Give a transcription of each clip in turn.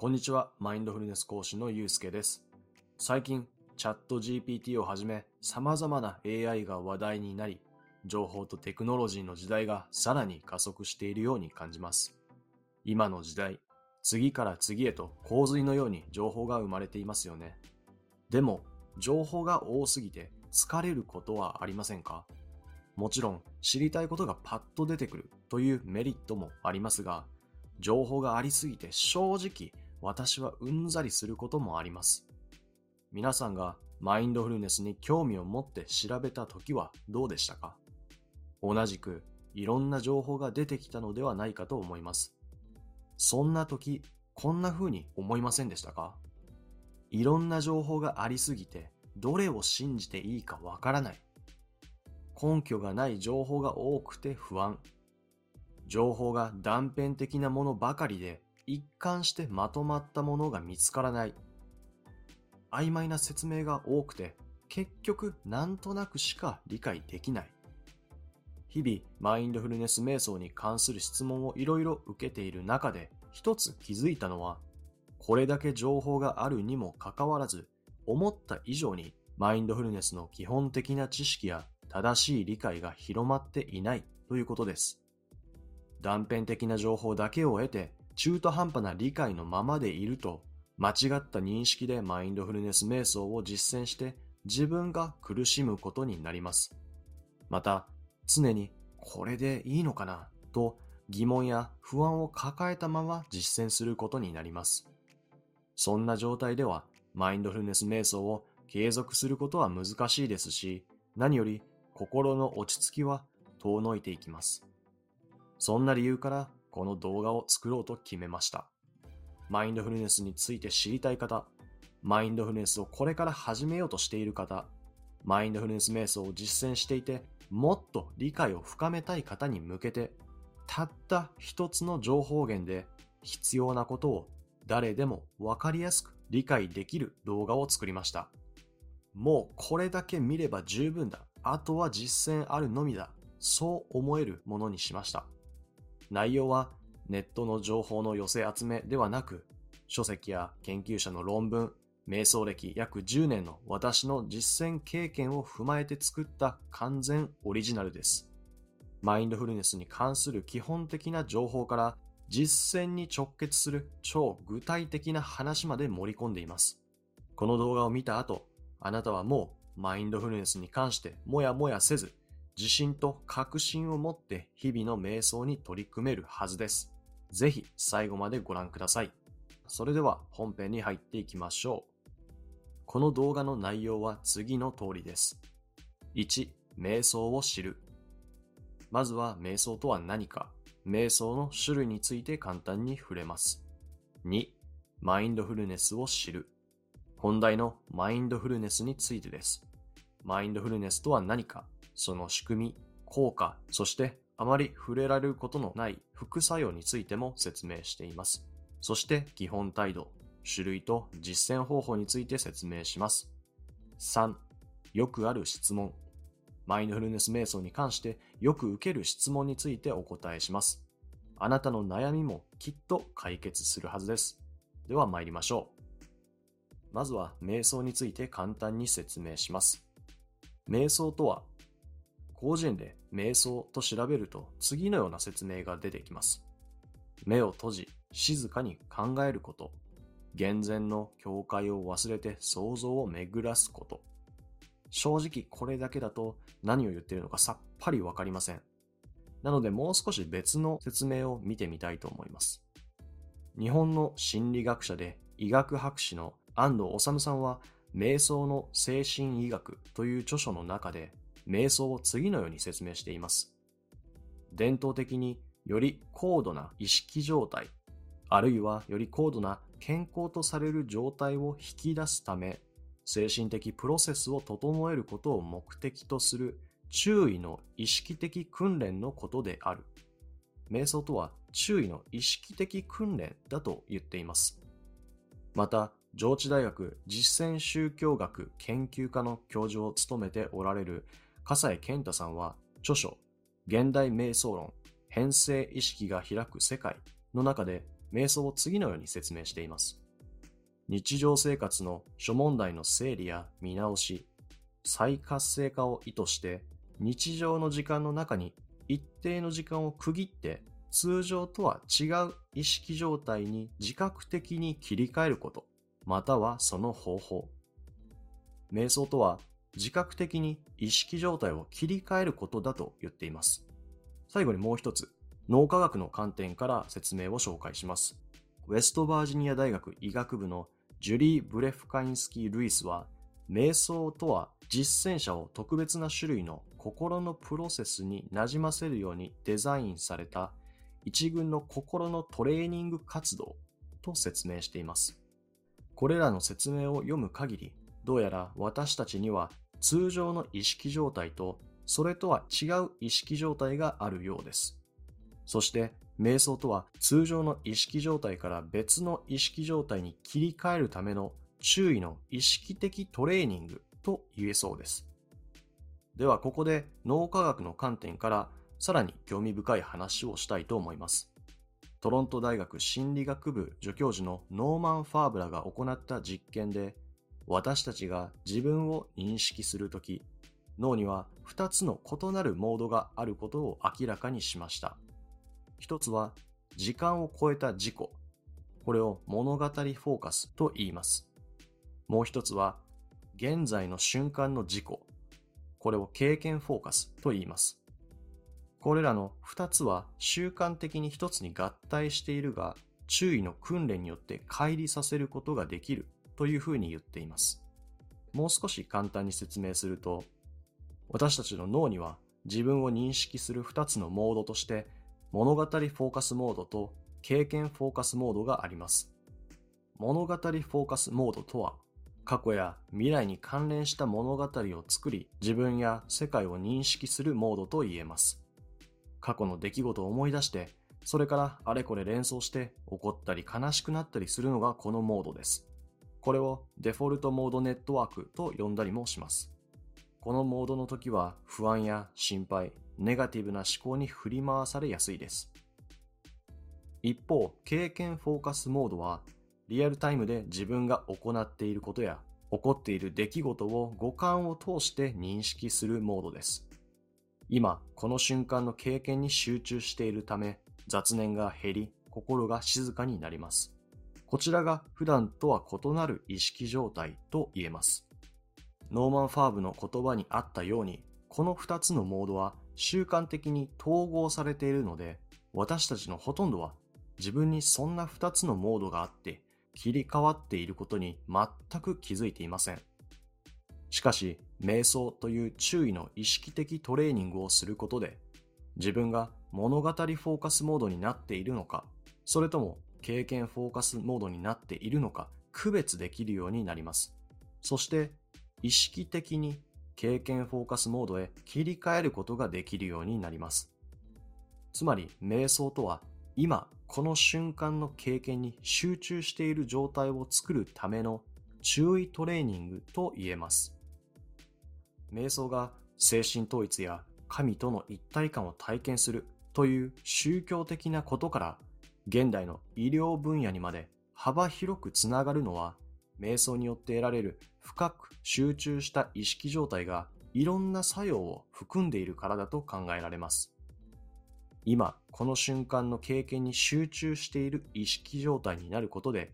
こんにちは、マインドフルネス講師のゆうすけです。最近、チャット GPT をはじめ、様々な AI が話題になり、情報とテクノロジーの時代がさらに加速しているように感じます。今の時代、次から次へと洪水のように情報が生まれていますよね。でも、情報が多すぎて疲れることはありませんか？もちろん、知りたいことがパッと出てくるというメリットもありますが、情報がありすぎて正直私はうんざりすることもあります。皆さんがマインドフルネスに興味を持って調べた時はどうでしたか？同じくいろんな情報が出てきたのではないかと思います。そんな時、こんな風に思いませんでしたか？いろんな情報がありすぎて、どれを信じていいかわからない。根拠がない情報が多くて不安。情報が断片的なものばかりで一貫してまとまったものが見つからない。曖昧な説明が多くて結局なんとなくしか理解できない。日々マインドフルネス瞑想に関する質問をいろいろ受けている中で一つ気づいたのはこれだけ情報があるにもかかわらず思った以上にマインドフルネスの基本的な知識や正しい理解が広まっていないということです。断片的な情報だけを得て中途半端な理解のままでいると間違った認識でマインドフルネス瞑想を実践して自分が苦しむことになります。また常にこれでいいのかなと疑問や不安を抱えたまま実践することになります。そんな状態ではマインドフルネス瞑想を継続することは難しいですし何より心の落ち着きは遠のいていきます。そんな理由からこの動画を作ろうと決めました。マインドフルネスについて知りたい方、マインドフルネスをこれから始めようとしている方、マインドフルネス瞑想を実践していてもっと理解を深めたい方に向けて、たった一つの情報源で必要なことを誰でもわかりやすく理解できる動画を作りました。もうこれだけ見れば十分だ。あとは実践あるのみだ。そう思えるものにしました。内容はネットの情報の寄せ集めではなく、書籍や研究者の論文、瞑想歴約10年の私の実践経験を踏まえて作った完全オリジナルです。マインドフルネスに関する基本的な情報から実践に直結する超具体的な話まで盛り込んでいます。この動画を見た後、あなたはもうマインドフルネスに関してもやもやせず、自信と確信を持って日々の瞑想に取り組めるはずです。ぜひ最後までご覧ください。それでは本編に入っていきましょう。この動画の内容は次の通りです。1、瞑想を知る。まずは瞑想とは何か、瞑想の種類について簡単に触れます。2、マインドフルネスを知る。本題のマインドフルネスについてです。マインドフルネスとは何か、その仕組み、効果、そしてあまり触れられることのない副作用についても説明しています。そして基本態度、種類と実践方法について説明します。3、よくある質問。マインドフルネス瞑想に関してよく受ける質問についてお答えします。あなたの悩みもきっと解決するはずです。では参りましょう。まずは瞑想について簡単に説明します。瞑想とは、広辞苑で瞑想と調べると次のような説明が出てきます。目を閉じ、静かに考えること。厳然の境界を忘れて想像を巡らすこと。正直これだけだと何を言っているのかさっぱりわかりません。なのでもう少し別の説明を見てみたいと思います。日本の心理学者で医学博士の安藤治さんは瞑想の精神医学という著書の中で瞑想を次のように説明しています。伝統的により高度な意識状態、あるいはより高度な健康とされる状態を引き出すため、精神的プロセスを整えることを目的とする注意の意識的訓練のことである。瞑想とは注意の意識的訓練だと言っています。また、上智大学実践宗教学研究科の教授を務めておられる笠井健太さんは著書現代瞑想論変性意識が開く世界の中で瞑想を次のように説明しています。日常生活の諸問題の整理や見直し、再活性化を意図して日常の時間の中に一定の時間を区切って通常とは違う意識状態に自覚的に切り替えること、またはその方法。瞑想とは自覚的に意識状態を切り替えることだと言っています。最後にもう一つ、脳科学の観点から説明を紹介します。ウェストバージニア大学医学部のジュリー・ブレフカインスキー・ルイスは、瞑想とは実践者を特別な種類の心のプロセスになじませるようにデザインされた一群の心のトレーニング活動と説明しています。これらの説明を読む限り、どうやら私たちには通常の意識状態とそれとは違う意識状態があるようです。そして瞑想とは通常の意識状態から別の意識状態に切り替えるための注意の意識的トレーニングと言えそうです。ではここで脳科学の観点からさらに興味深い話をしたいと思います。トロント大学心理学部助教授のノーマン・ファーブラが行った実験で私たちが自分を認識するとき脳には2つの異なるモードがあることを明らかにしました。一つは時間を超えた事故。これを物語フォーカスと言います。もう一つは現在の瞬間の事故。これを経験フォーカスと言います。これらの二つは習慣的に一つに合体しているが、注意の訓練によって乖離させることができるというふうに言っています。もう少し簡単に説明すると、私たちの脳には自分を認識する二つのモードとして物語フォーカスモードと経験フォーカスモードがあります。物語フォーカスモードとは過去や未来に関連した物語を作り、自分や世界を認識するモードと言えます。過去の出来事を思い出して、それからあれこれ連想して怒ったり悲しくなったりするのがこのモードです。これをデフォルトモードネットワークと呼んだりもします。このモードの時は不安や心配、ネガティブな思考に振り回されやすいです。一方、経験フォーカスモードはリアルタイムで自分が行っていることや起こっている出来事を五感を通して認識するモードです。今、この瞬間の経験に集中しているため、雑念が減り、心が静かになります。こちらが普段とは異なる意識状態と言えます。ノーマン・ファーブの言葉にあったように、この2つのモードは習慣的に統合されているので、私たちのほとんどは自分にそんな2つのモードがあって切り替わっていることに全く気づいていません。しかし、瞑想という注意の意識的トレーニングをすることで、自分が物語フォーカスモードになっているのか、それとも経験フォーカスモードになっているのか、区別できるようになります。そして、意識的に経験フォーカスモードへ切り替えることができるようになります。つまり、瞑想とは今この瞬間の経験に集中している状態を作るための注意トレーニングと言えます。瞑想が精神統一や神との一体感を体験するという宗教的なことから現代の医療分野にまで幅広くつながるのは瞑想によって得られる深く集中した意識状態がいろんな作用を含んでいるからだと考えられます。今、この瞬間の経験に集中している意識状態になることで、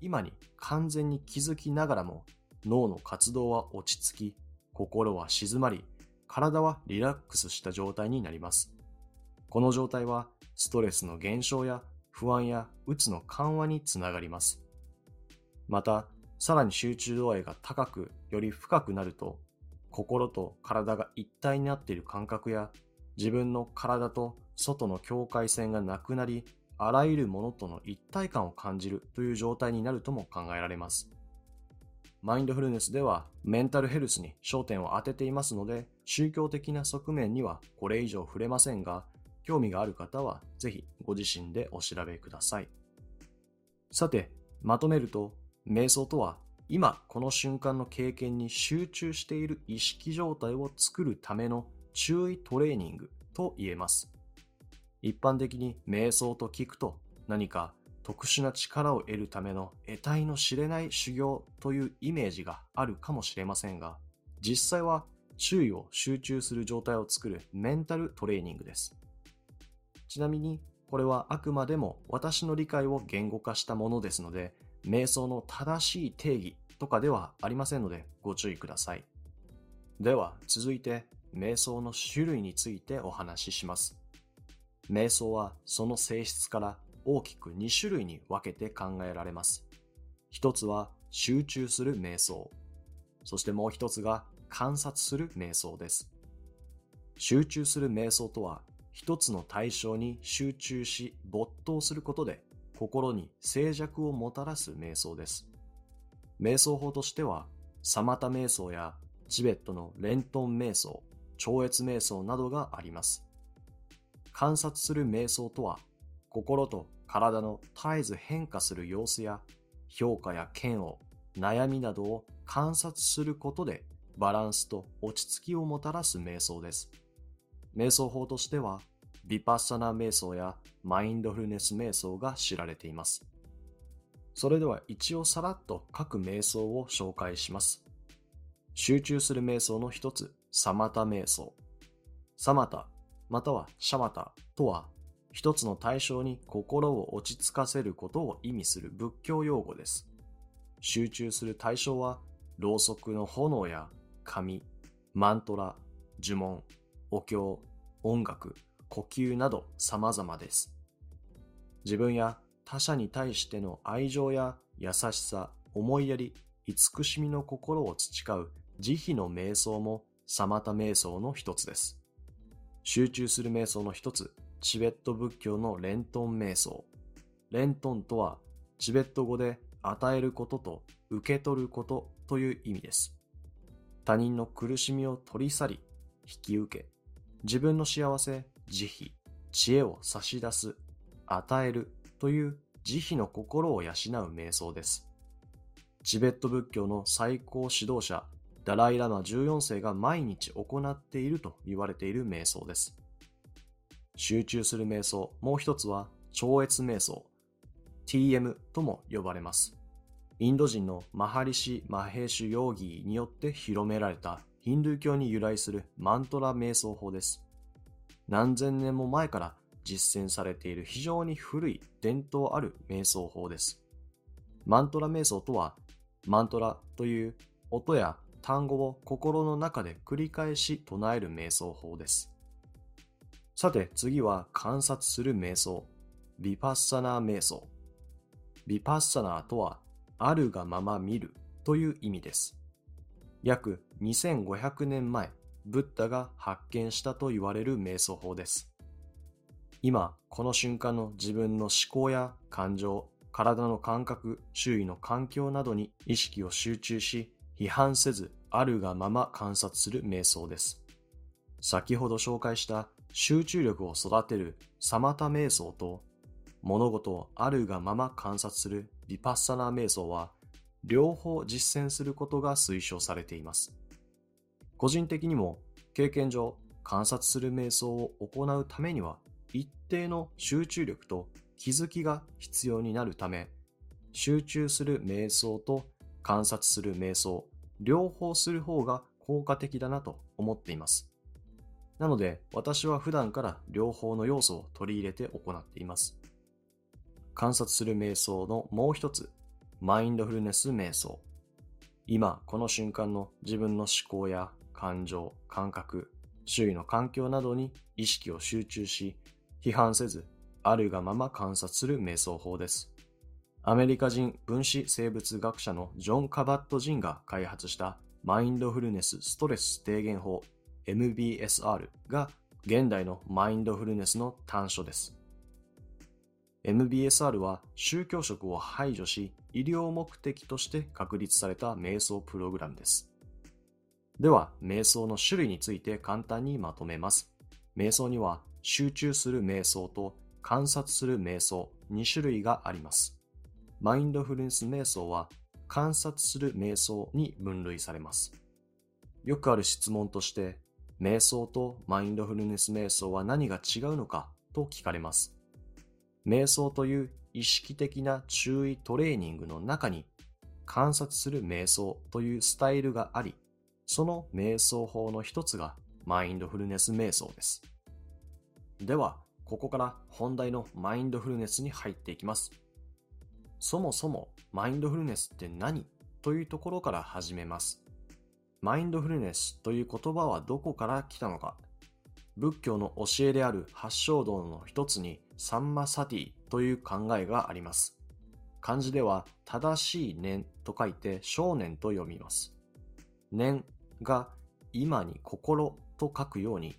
今に完全に気づきながらも脳の活動は落ち着き、心は静まり、体はリラックスした状態になります。この状態はストレスの減少や不安やうつの緩和につながります。また、さらに集中度合いが高く、より深くなると、心と体が一体になっている感覚や、自分の体と外の境界線がなくなり、あらゆるものとの一体感を感じるという状態になるとも考えられます。マインドフルネスではメンタルヘルスに焦点を当てていますので、宗教的な側面にはこれ以上触れませんが、興味がある方はぜひご自身でお調べください。さて、まとめると、瞑想とは今この瞬間の経験に集中している意識状態を作るための注意トレーニングと言えます。一般的に瞑想と聞くと何か特殊な力を得るための得体の知れない修行というイメージがあるかもしれませんが、実際は注意を集中する状態を作るメンタルトレーニングです。ちなみに、これはあくまでも私の理解を言語化したものですので、瞑想の正しい定義とかではありませんのでご注意ください。では続いて瞑想の種類についてお話しします。瞑想はその性質から大きく2種類に分けて考えられます。一つは集中する瞑想。そしてもう一つが観察する瞑想です。集中する瞑想とは一つの対象に集中し没頭することで心に静寂をもたらす瞑想です。瞑想法としては、サマタ瞑想やチベットのレントン瞑想、超越瞑想などがあります。観察する瞑想とは、心と体の絶えず変化する様子や評価や嫌悪、悩みなどを観察することでバランスと落ち着きをもたらす瞑想です。瞑想法としては、ビパッサナ瞑想やマインドフルネス瞑想が知られています。それでは一応さらっと各瞑想を紹介します。集中する瞑想の一つ、サマタ瞑想。サマタ、またはシャマタとは、一つの対象に心を落ち着かせることを意味する仏教用語です。集中する対象は、ろうそくの炎や紙、マントラ、呪文、お経、音楽、呼吸など様々です。自分や他者に対しての愛情や優しさ、思いやり、慈しみの心を培う慈悲の瞑想もサマタ瞑想の一つです。集中する瞑想の一つ、チベット仏教のレントン瞑想。レントンとは、チベット語で与えることと受け取ることという意味です。他人の苦しみを取り去り、引き受け、自分の幸せ、慈悲、知恵を差し出す、与えるという慈悲の心を養う瞑想です。チベット仏教の最高指導者、ダライラマ14世が毎日行っていると言われている瞑想です。集中する瞑想、もう一つは超越瞑想、TM とも呼ばれます。インド人のマハリシ・マヘーシュ・ヨーギーによって広められたヒンドゥー教に由来するマントラ瞑想法です。何千年も前から実践されている非常に古い伝統ある瞑想法です。マントラ瞑想とは、マントラという音や単語を心の中で繰り返し唱える瞑想法です。さて次は観察する瞑想、ビパッサナー瞑想。ビパッサナーとは、あるがまま見るという意味です。約2500年前、ブッダが発見したと言われる瞑想法です。今、この瞬間の自分の思考や感情、体の感覚、周囲の環境などに意識を集中し、批判せず、あるがまま観察する瞑想です。先ほど紹介した集中力を育てるサマタ瞑想と、物事をあるがまま観察するヴィパッサナー瞑想は、両方実践することが推奨されています。個人的にも経験上観察する瞑想を行うためには一定の集中力と気づきが必要になるため集中する瞑想と観察する瞑想両方する方が効果的だなと思っています。なので私は普段から両方の要素を取り入れて行っています。観察する瞑想のもう一つ、マインドフルネス瞑想。今この瞬間の自分の思考や感情、感覚、周囲の環境などに意識を集中し、批判せず、あるがまま観察する瞑想法です。アメリカ人分子生物学者のジョン・カバット・ジンが開発したマインドフルネスストレス低減法 MBSR が現代のマインドフルネスの短所です。MBSR は宗教色を排除し医療目的として確立された瞑想プログラムです。では、瞑想の種類について簡単にまとめます。瞑想には集中する瞑想と観察する瞑想2種類があります。マインドフルネス瞑想は観察する瞑想に分類されます。よくある質問として、瞑想とマインドフルネス瞑想は何が違うのかと聞かれます。瞑想という意識的な注意トレーニングの中に観察する瞑想というスタイルがあり、その瞑想法の一つがマインドフルネス瞑想です。では、ここから本題のマインドフルネスに入っていきます。そもそもマインドフルネスって何というところから始めます。マインドフルネスという言葉はどこから来たのか。仏教の教えである八正道の一つにサンマサティという考えがあります。漢字では正しい念と書いて少年と読みます。念が今に心と書くように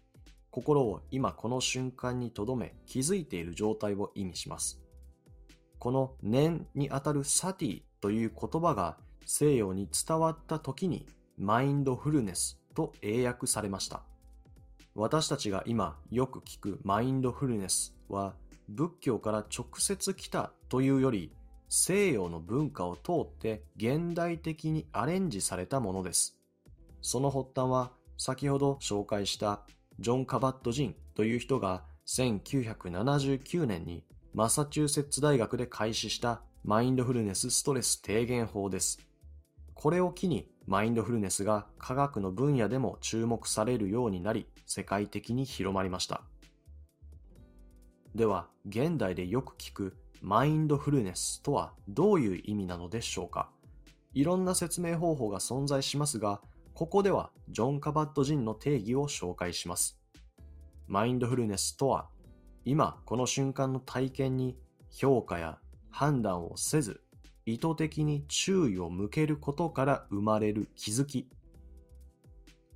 心を今この瞬間に留め気づいている状態を意味します。この念にあたるサティという言葉が西洋に伝わった時にマインドフルネスと英訳されました。私たちが今よく聞くマインドフルネスは仏教から直接来たというより西洋の文化を通って現代的にアレンジされたものです。その発端は先ほど紹介したジョン・カバット・ジンという人が1979年にマサチューセッツ大学で開始したマインドフルネスストレス低減法です。これを機にマインドフルネスが科学の分野でも注目されるようになり世界的に広まりました。では、現代でよく聞くマインドフルネスとはどういう意味なのでしょうか？いろんな説明方法が存在しますが、ここではジョン・カバット・ジンの定義を紹介します。マインドフルネスとは、今この瞬間の体験に評価や判断をせず、意図的に注意を向けることから生まれる気づき。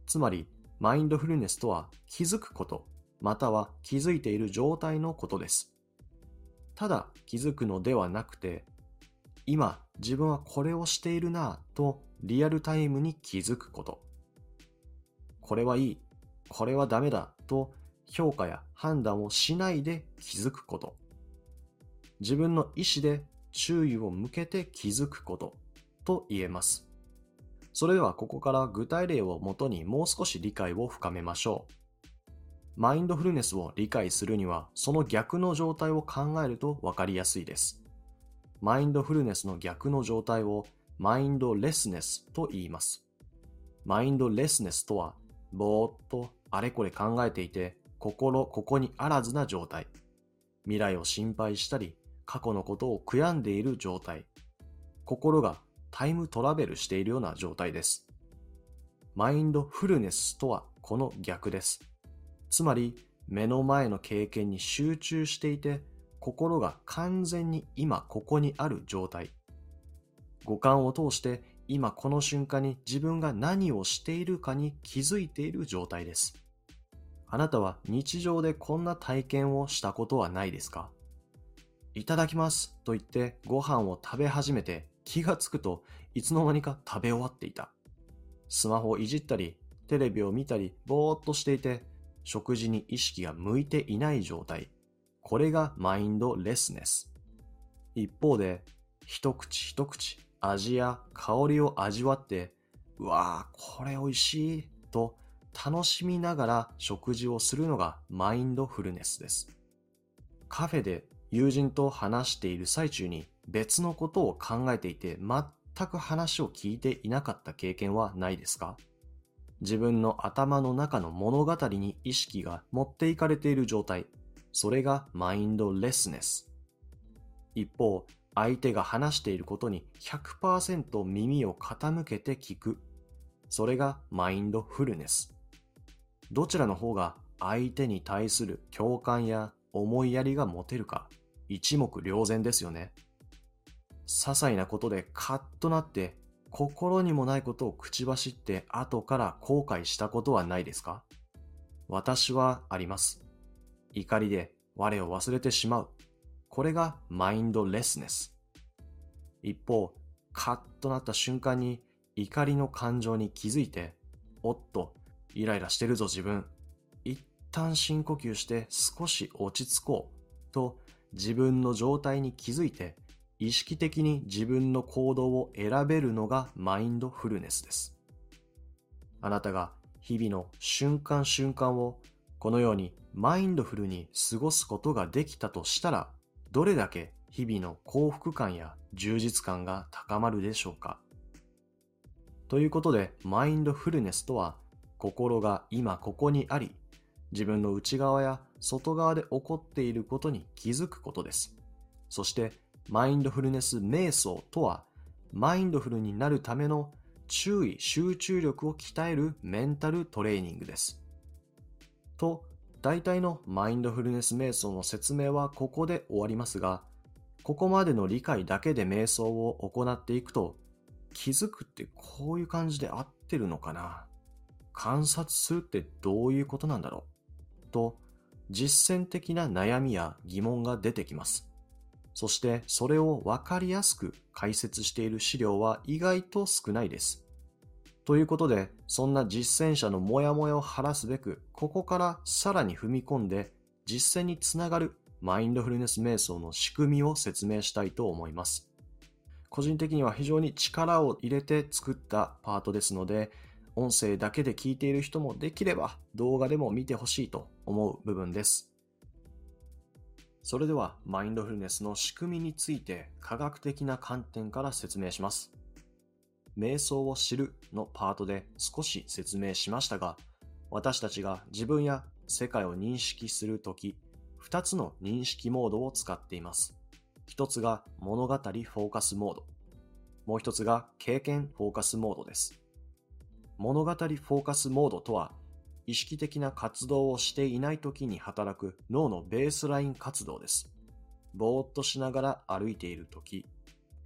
つまり、マインドフルネスとは気づくこと、または気づいている状態のことです。ただ気づくのではなくて、今自分はこれをしているなぁとリアルタイムに気づくこと。これはいい、これはダメだと評価や判断をしないで気づくこと。自分の意思で注意を向けて気づくことと言えます。それではここから具体例をもとにもう少し理解を深めましょう。マインドフルネスを理解するにはその逆の状態を考えるとわかりやすいです。マインドフルネスの逆の状態をマインドレスネスと言います。マインドレスネスとは、ぼーっとあれこれ考えていて、心ここにあらずな状態。未来を心配したり、過去のことを悔やんでいる状態。心がタイムトラベルしているような状態です。マインドフルネスとはこの逆です。つまり、目の前の経験に集中していて、心が完全に今ここにある状態。五感を通して今この瞬間に自分が何をしているかに気づいている状態です。あなたは日常でこんな体験をしたことはないですかいただきますと言ってご飯を食べ始めて気がつくといつの間にか食べ終わっていた。スマホをいじったり、テレビを見たり、ぼーっとしていて、食事に意識が向いていない状態。これがマインドレスネス。一方で、一口一口味や香りを味わって、うわぁ、これ美味しいと楽しみながら食事をするのがマインドフルネスです。カフェで友人と話している最中に別のことを考えていて全く話を聞いていなかった経験はないですか？自分の頭の中の物語に意識が持っていかれている状態。それがマインドレスネス。一方、相手が話していることに100%耳を傾けて聞く。それがマインドフルネス。どちらの方が相手に対する共感や思いやりが持てるか一目瞭然ですよね。些細なことでカッとなって心にもないことを口走って後から後悔したことはないですか？私はあります。怒りで我を忘れてしまう。これがマインドレスネス。一方、カッとなった瞬間に怒りの感情に気づいて、おっと、イライラしてるぞ自分。一旦深呼吸して少し落ち着こうと自分の状態に気づいて意識的に自分の行動を選べるのがマインドフルネスです。あなたが日々の瞬間瞬間をこのようにマインドフルに過ごすことができたとしたらどれだけ日々の幸福感や充実感が高まるでしょうか？ということで、マインドフルネスとは、心が今ここにあり、自分の内側や外側で起こっていることに気づくことです。そして、マインドフルネス瞑想とは、マインドフルになるための注意、集中力を鍛えるメンタルトレーニングです。と、大体のマインドフルネス瞑想の説明はここで終わりますが、ここまでの理解だけで瞑想を行っていくと、気づくってこういう感じで合ってるのかな？観察するってどういうことなんだろう？と、実践的な悩みや疑問が出てきます。そしてそれをわかりやすく解説している資料は意外と少ないです。ということで、そんな実践者のモヤモヤを晴らすべく、ここからさらに踏み込んで実践につながるマインドフルネス瞑想の仕組みを説明したいと思います。個人的には非常に力を入れて作ったパートですので、音声だけで聞いている人もできれば動画でも見てほしいと思う部分です。それではマインドフルネスの仕組みについて科学的な観点から説明します。瞑想を知るのパートで少し説明しましたが、私たちが自分や世界を認識するとき、2つの認識モードを使っています。1つが物語フォーカスモード。もう1つが経験フォーカスモードです。物語フォーカスモードとは、意識的な活動をしていない時に働く脳のベースライン活動です。ぼーっとしながら歩いている時、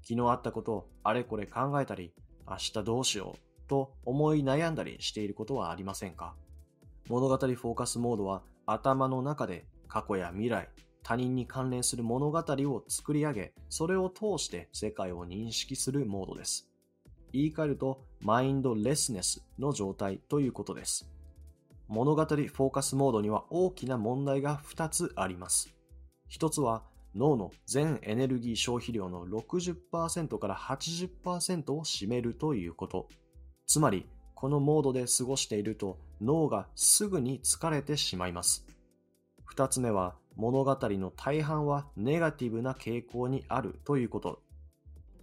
昨日あったことをあれこれ考えたり、明日どうしようと思い悩んだりしていることはありませんか？物語フォーカスモードは頭の中で過去や未来、他人に関連する物語を作り上げ、それを通して世界を認識するモードです。言い換えると、マインドレスネスの状態ということです。物語フォーカスモードには大きな問題が2つあります。1つは、脳の全エネルギー消費量の60%から80%を占めるということ。つまり、このモードで過ごしていると脳がすぐに疲れてしまいます。二つ目は物語の大半はネガティブな傾向にあるということ。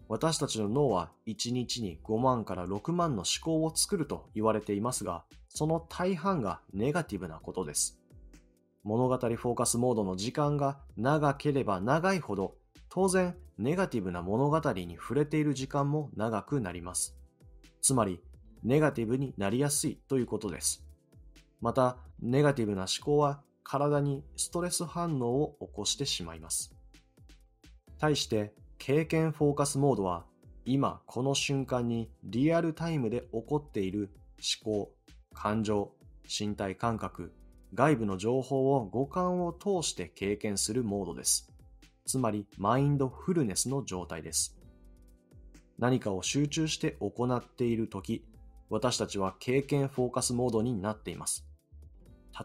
私たちの脳は1日に5万から6万の思考を作ると言われていますが、その大半がネガティブなことです。物語フォーカスモードの時間が長ければ長いほど、当然ネガティブな物語に触れている時間も長くなります。つまり、ネガティブになりやすいということです。また、ネガティブな思考は体にストレス反応を起こしてしまいます。対して、経験フォーカスモードは、今この瞬間にリアルタイムで起こっている思考、感情、身体感覚、外部の情報を五感を通して経験するモードです。つまり、マインドフルネスの状態です。何かを集中して行っているとき、私たちは経験フォーカスモードになっています。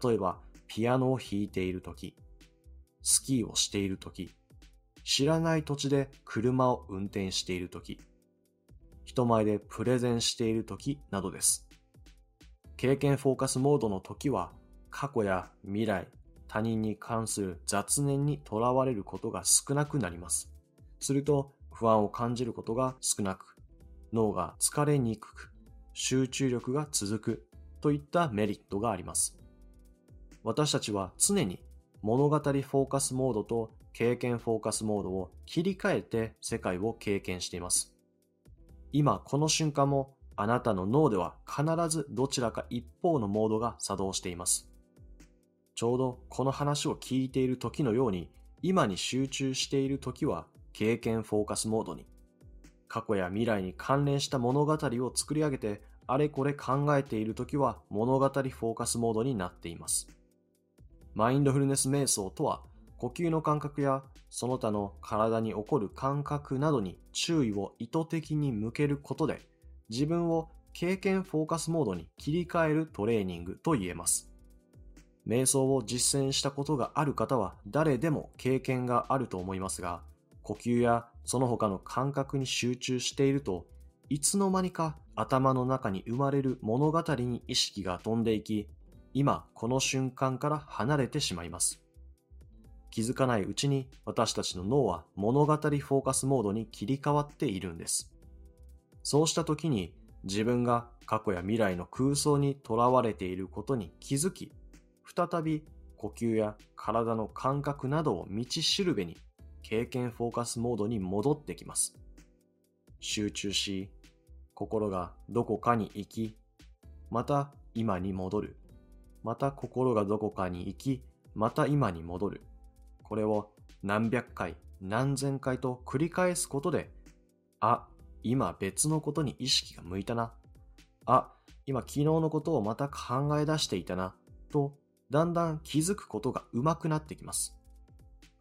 例えば、ピアノを弾いているとき、スキーをしているとき、知らない土地で車を運転しているとき、人前でプレゼンしているときなどです。経験フォーカスモードの時は、過去や未来、他人に関する雑念にとらわれることが少なくなります。すると、不安を感じることが少なく、脳が疲れにくく、集中力が続くといったメリットがあります。私たちは常に物語フォーカスモードと経験フォーカスモードを切り替えて世界を経験しています。今この瞬間もあなたの脳では必ずどちらか一方のモードが作動しています。ちょうどこの話を聞いている時のように今に集中している時は経験フォーカスモードに過去や未来に関連した物語を作り上げてあれこれ考えている時は物語フォーカスモードになっています。マインドフルネス瞑想とは、呼吸の感覚やその他の体に起こる感覚などに注意を意図的に向けることで、自分を経験フォーカスモードに切り替えるトレーニングと言えます。瞑想を実践したことがある方は誰でも経験があると思いますが、呼吸やその他の感覚に集中しているといつの間にか頭の中に生まれる物語に意識が飛んでいき、今この瞬間から離れてしまいます。気づかないうちに私たちの脳は物語フォーカスモードに切り替わっているんです。そうした時に自分が過去や未来の空想にとらわれていることに気づき、再び呼吸や体の感覚などを道しるべに経験フォーカスモードに戻ってきます。集中し、心がどこかに行き、また今に戻る。また心がどこかに行き、また今に戻る。これを何百回、何千回と繰り返すことで、あ、今別のことに意識が向いたな。あ、今昨日のことをまた考え出していたな。と、だんだん気づくことが上手くなってきます。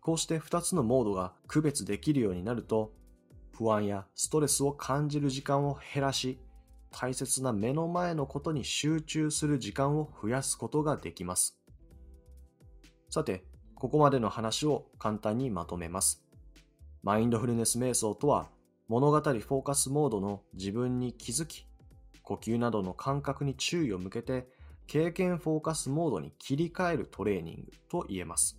こうして2つのモードが区別できるようになると、不安やストレスを感じる時間を減らし、大切な目の前のことに集中する時間を増やすことができます。さて、ここまでの話を簡単にまとめます。マインドフルネス瞑想とは、物語フォーカスモードの自分に気づき、呼吸などの感覚に注意を向けて、経験フォーカスモードに切り替えるトレーニングと言えます。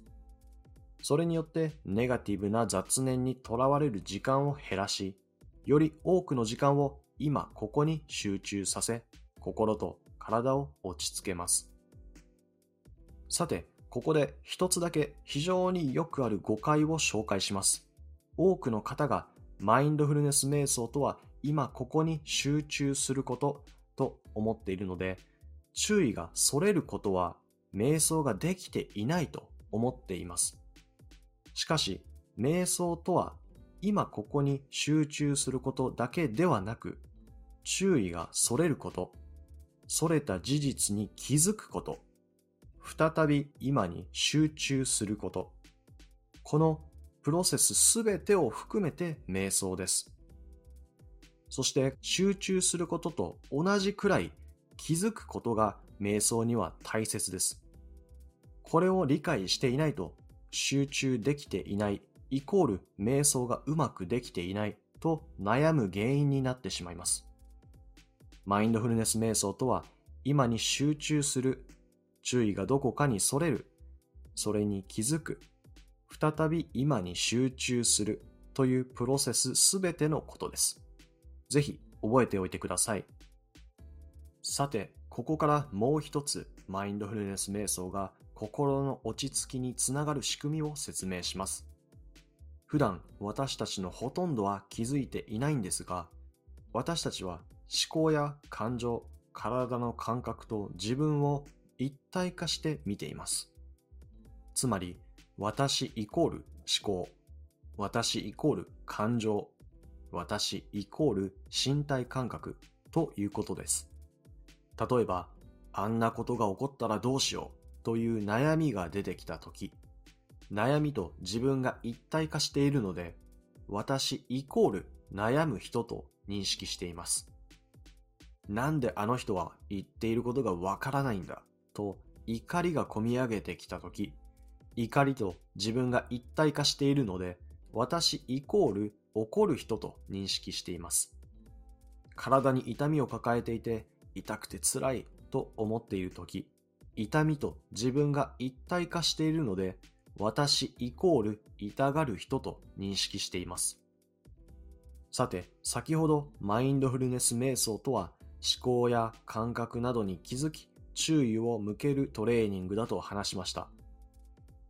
それによってネガティブな雑念にとらわれる時間を減らし、より多くの時間を今ここに集中させ、心と体を落ち着けます。さて、ここで一つだけ非常によくある誤解を紹介します。多くの方がマインドフルネス瞑想とは今ここに集中することと思っているので、注意が逸れることは瞑想ができていないと思っています。しかし、瞑想とは今ここに集中することだけではなく、注意が逸れること、逸れた事実に気づくこと、再び今に集中すること、このプロセスすべてを含めて瞑想です。そして集中することと同じくらい気づくことが瞑想には大切です。これを理解していないと集中できていないイコール瞑想がうまくできていないと悩む原因になってしまいます。マインドフルネス瞑想とは今に集中する、注意がどこかにそれる、それに気づく、再び今に集中するというプロセスすべてのことです。ぜひ覚えておいてください。さて、ここからもう一つマインドフルネス瞑想が心の落ち着きにつながる仕組みを説明します。普段私たちのほとんどは気づいていないんですが、私たちは思考や感情、体の感覚と自分を一体化して見ています。つまり、私イコール思考、私イコール感情、私イコール身体感覚ということです。例えば、あんなことが起こったらどうしようという悩みが出てきたとき、悩みと自分が一体化しているので、私イコール悩む人と認識しています。なんであの人は言っていることがわからないんだ？と怒りがこみ上げてきたとき、怒りと自分が一体化しているので、私イコール怒る人と認識しています。体に痛みを抱えていて痛くて辛いと思っているとき、痛みと自分が一体化しているので、私イコール痛がる人と認識しています。さて、先ほどマインドフルネス瞑想とは思考や感覚などに気づき注意を向けるトレーニングだと話しました。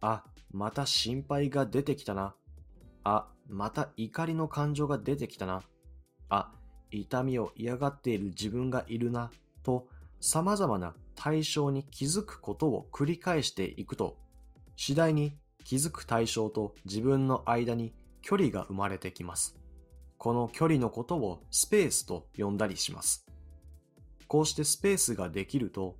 あ、また心配が出てきたな。あ、また怒りの感情が出てきたな。あ、痛みを嫌がっている自分がいるな。と、様々な対象に気づくことを繰り返していくと、次第に気づく対象と自分の間に距離が生まれてきます。この距離のことをスペースと呼んだりします。こうしてスペースができると、思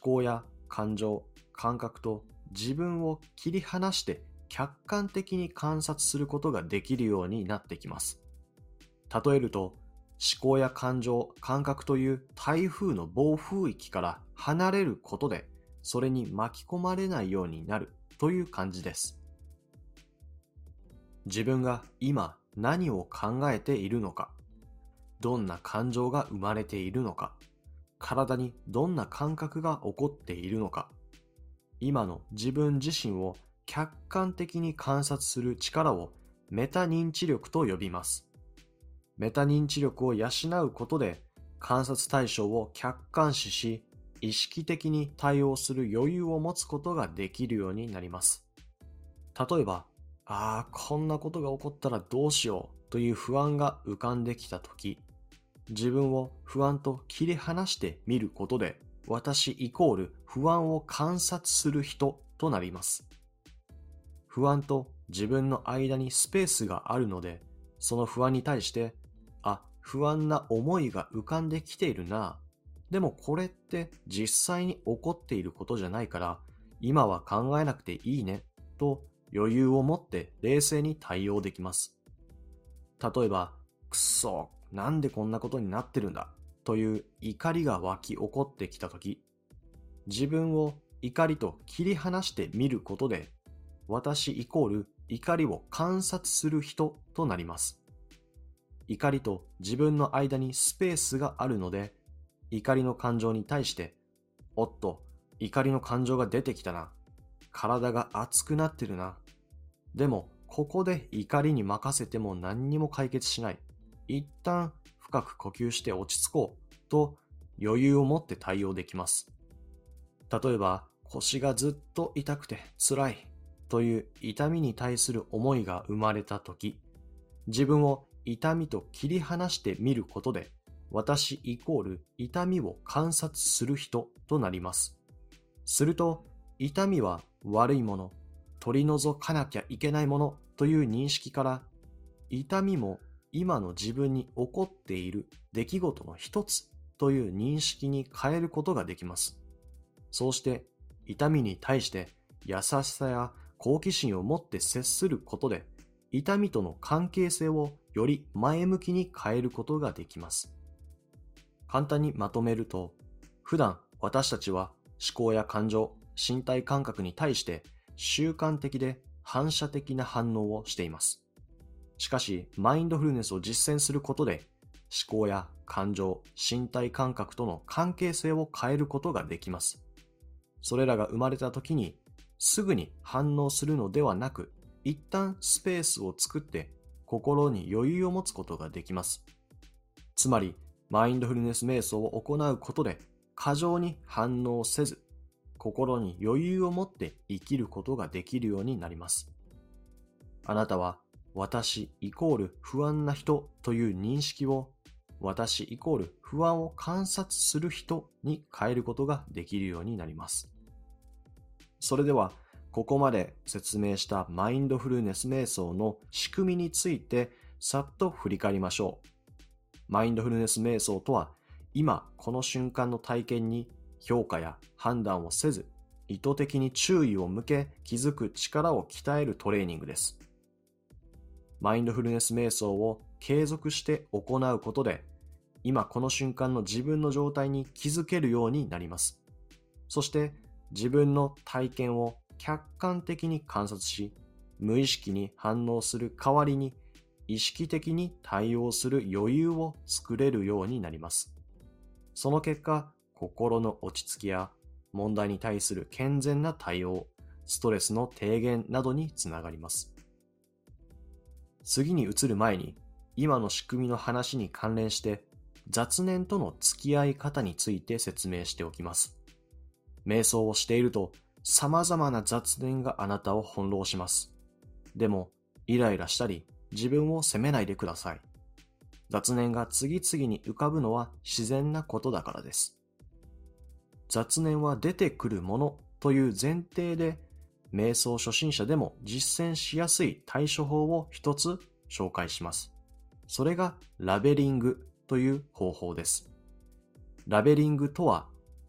考や感情、感覚と自分を切り離して客観的に観察することができるようになってきます。例えると、思考や感情、感覚という台風の暴風域から離れることで、それに巻き込まれないようになるという感じです。自分が今何を考えているのか、どんな感情が生まれているのか、体にどんな感覚が起こっているのか、今の自分自身を客観的に観察する力をメタ認知力と呼びます。メタ認知力を養うことで観察対象を客観視し、意識的に対応する余裕を持つことができるようになります。例えば、ああ、こんなことが起こったらどうしようという不安が浮かんできたとき、自分を不安と切り離してみることで、私イコール不安を観察する人となります。不安と自分の間にスペースがあるので、その不安に対して、不安な思いが浮かんできているな。でもこれって実際に起こっていることじゃないから、今は考えなくていいね、と余裕を持って冷静に対応できます。例えば、くそ、なんでこんなことになってるんだ、という怒りが湧き起こってきたとき、自分を怒りと切り離してみることで、私イコール怒りを観察する人となります。怒りと自分の間にスペースがあるので、怒りの感情に対して、おっと、怒りの感情が出てきたな。体が熱くなってるな。でも、ここで怒りに任せても何にも解決しない。一旦深く呼吸して落ち着こうと余裕を持って対応できます。例えば、腰がずっと痛くて辛いという痛みに対する思いが生まれたとき、自分を痛みと切り離してみることで、私イコール痛みを観察する人となります。すると、痛みは悪いもの、取り除かなきゃいけないものという認識から、痛みも今の自分に起こっている出来事の一つという認識に変えることができます。そうして痛みに対して優しさや好奇心を持って接することで痛みとの関係性をより前向きに変えることができます。簡単にまとめると、普段私たちは思考や感情、身体感覚に対して習慣的で反射的な反応をしています。しかし、マインドフルネスを実践することで、思考や感情、身体感覚との関係性を変えることができます。それらが生まれた時に、すぐに反応するのではなく、一旦スペースを作って心に余裕を持つことができます。つまり、マインドフルネス瞑想を行うことで、過剰に反応せず、心に余裕を持って生きることができるようになります。あなたは私イコール不安な人という認識を私イコール不安を観察する人に変えることができるようになります。それでは、ここまで説明したマインドフルネス瞑想の仕組みについてさっと振り返りましょう。マインドフルネス瞑想とは、今この瞬間の体験に評価や判断をせず、意図的に注意を向け気づく力を鍛えるトレーニングです。マインドフルネス瞑想を継続して行うことで、今この瞬間の自分の状態に気づけるようになります。そして自分の体験を客観的に観察し、無意識に反応する代わりに意識的に対応する余裕を作れるようになります。その結果、心の落ち着きや問題に対する健全な対応、ストレスの低減などにつながります。次に移る前に、今の仕組みの話に関連して、雑念との付き合い方について説明しておきます。瞑想をしていると、様々な雑念があなたを翻弄します。でも、イライラしたり、自分を責めないでください。雑念が次々に浮かぶのは自然なことだからです。雑念は出てくるものという前提で瞑想初心者でも実践しやすい対処法を一つ紹介します。それがラベリングという方法です。ラベリングとは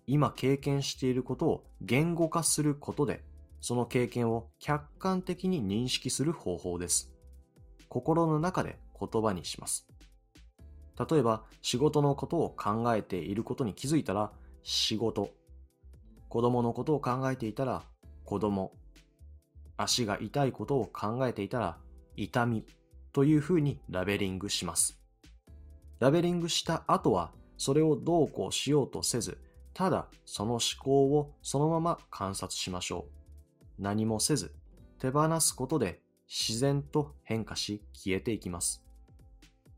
今経験していることを言語化することでその経験を客観的に認識する方法です。心の中で言葉にします。例えば仕事のことを考えていることに気づいたら仕事。子供のことを考えていたら子供足が痛いことを考えていたら痛みというふうにラベリングします。ラベリングした後はそれをどうこうしようとせず、ただその思考をそのまま観察しましょう。何もせず、手放すことで自然と変化し消えていきます。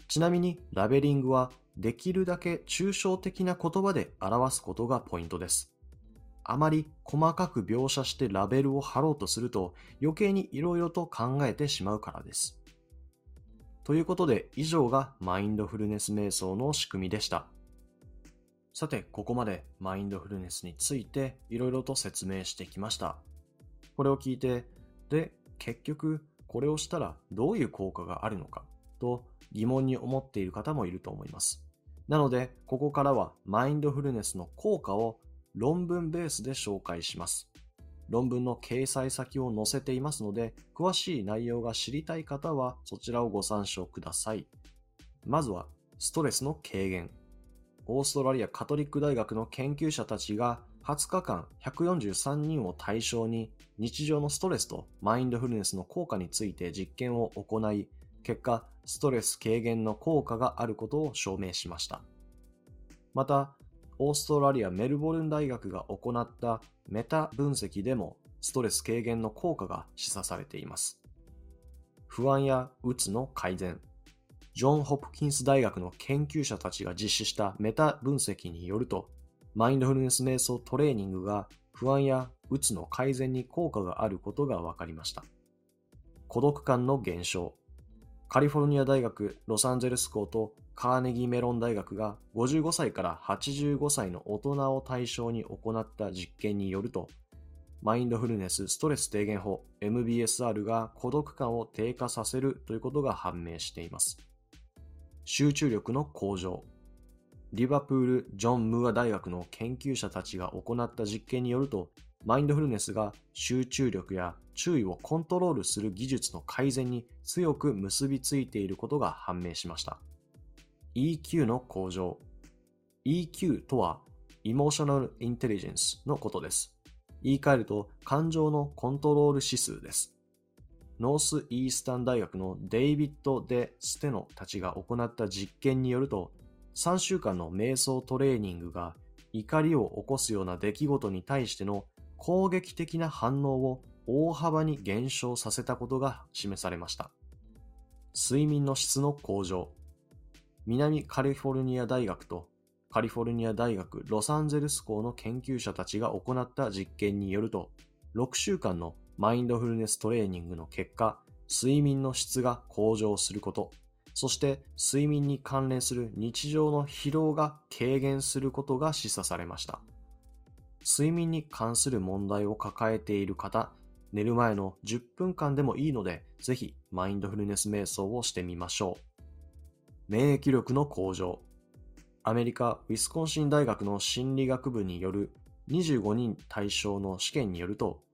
ちなみにラベリングはできるだけ抽象的な言葉で表すことがポイントです。あまり細かく描写してラベルを貼ろうとすると余計に色々と考えてしまうからです。ということで以上がマインドフルネス瞑想の仕組みでした。さて、ここまでマインドフルネスについて色々と説明してきました。これを聞いて、で、結局これをしたらどういう効果があるのかと疑問に思っている方もいると思います。なので、ここからはマインドフルネスの効果を論文ベースで紹介します。論文の掲載先を載せていますので、詳しい内容が知りたい方はそちらをご参照ください。まずは、ストレスの軽減。オーストラリアカトリック大学の研究者たちが20日間143人を対象に日常のストレスとマインドフルネスの効果について実験を行い、結果、ストレス軽減の効果があることを証明しました。また、オーストラリア・メルボルン大学が行ったメタ分析でもストレス軽減の効果が示唆されています。不安やうつの改善。ジョン・ホプキンス大学の研究者たちが実施したメタ分析によると、マインドフルネス瞑想トレーニングが不安やうつの改善に効果があることが分かりました。孤独感の減少。カリフォルニア大学ロサンゼルス校とカーネギーメロン大学が55歳から85歳の大人を対象に行った実験によると、マインドフルネスストレス低減法 MBSR が孤独感を低下させるということが判明しています。集中力の向上。リバプール・ジョン・ムーア大学の研究者たちが行った実験によると、マインドフルネスが集中力や注意をコントロールする技術の改善に強く結びついていることが判明しました。EQ の向上。EQ とは Emotional Intelligence のことです。言い換えると感情のコントロール指数です。ノースイースタン大学のデイビッド・デ・ステノたちが行った実験によると、3週間の瞑想トレーニングが怒りを起こすような出来事に対しての攻撃的な反応を大幅に減少させたことが示されました。睡眠の質の向上。南カリフォルニア大学とカリフォルニア大学ロサンゼルス校の研究者たちが行った実験によると、6週間のマインドフルネストレーニングの結果、睡眠の質が向上すること、そして睡眠に関連する日常の疲労が軽減することが示唆されました。睡眠に関する問題を抱えている方、寝る前の10分間でもいいので、ぜひマインドフルネス瞑想をしてみましょう。免疫力の向上。アメリカ・ウィスコンシン大学の心理学部による25人対象の試験によると、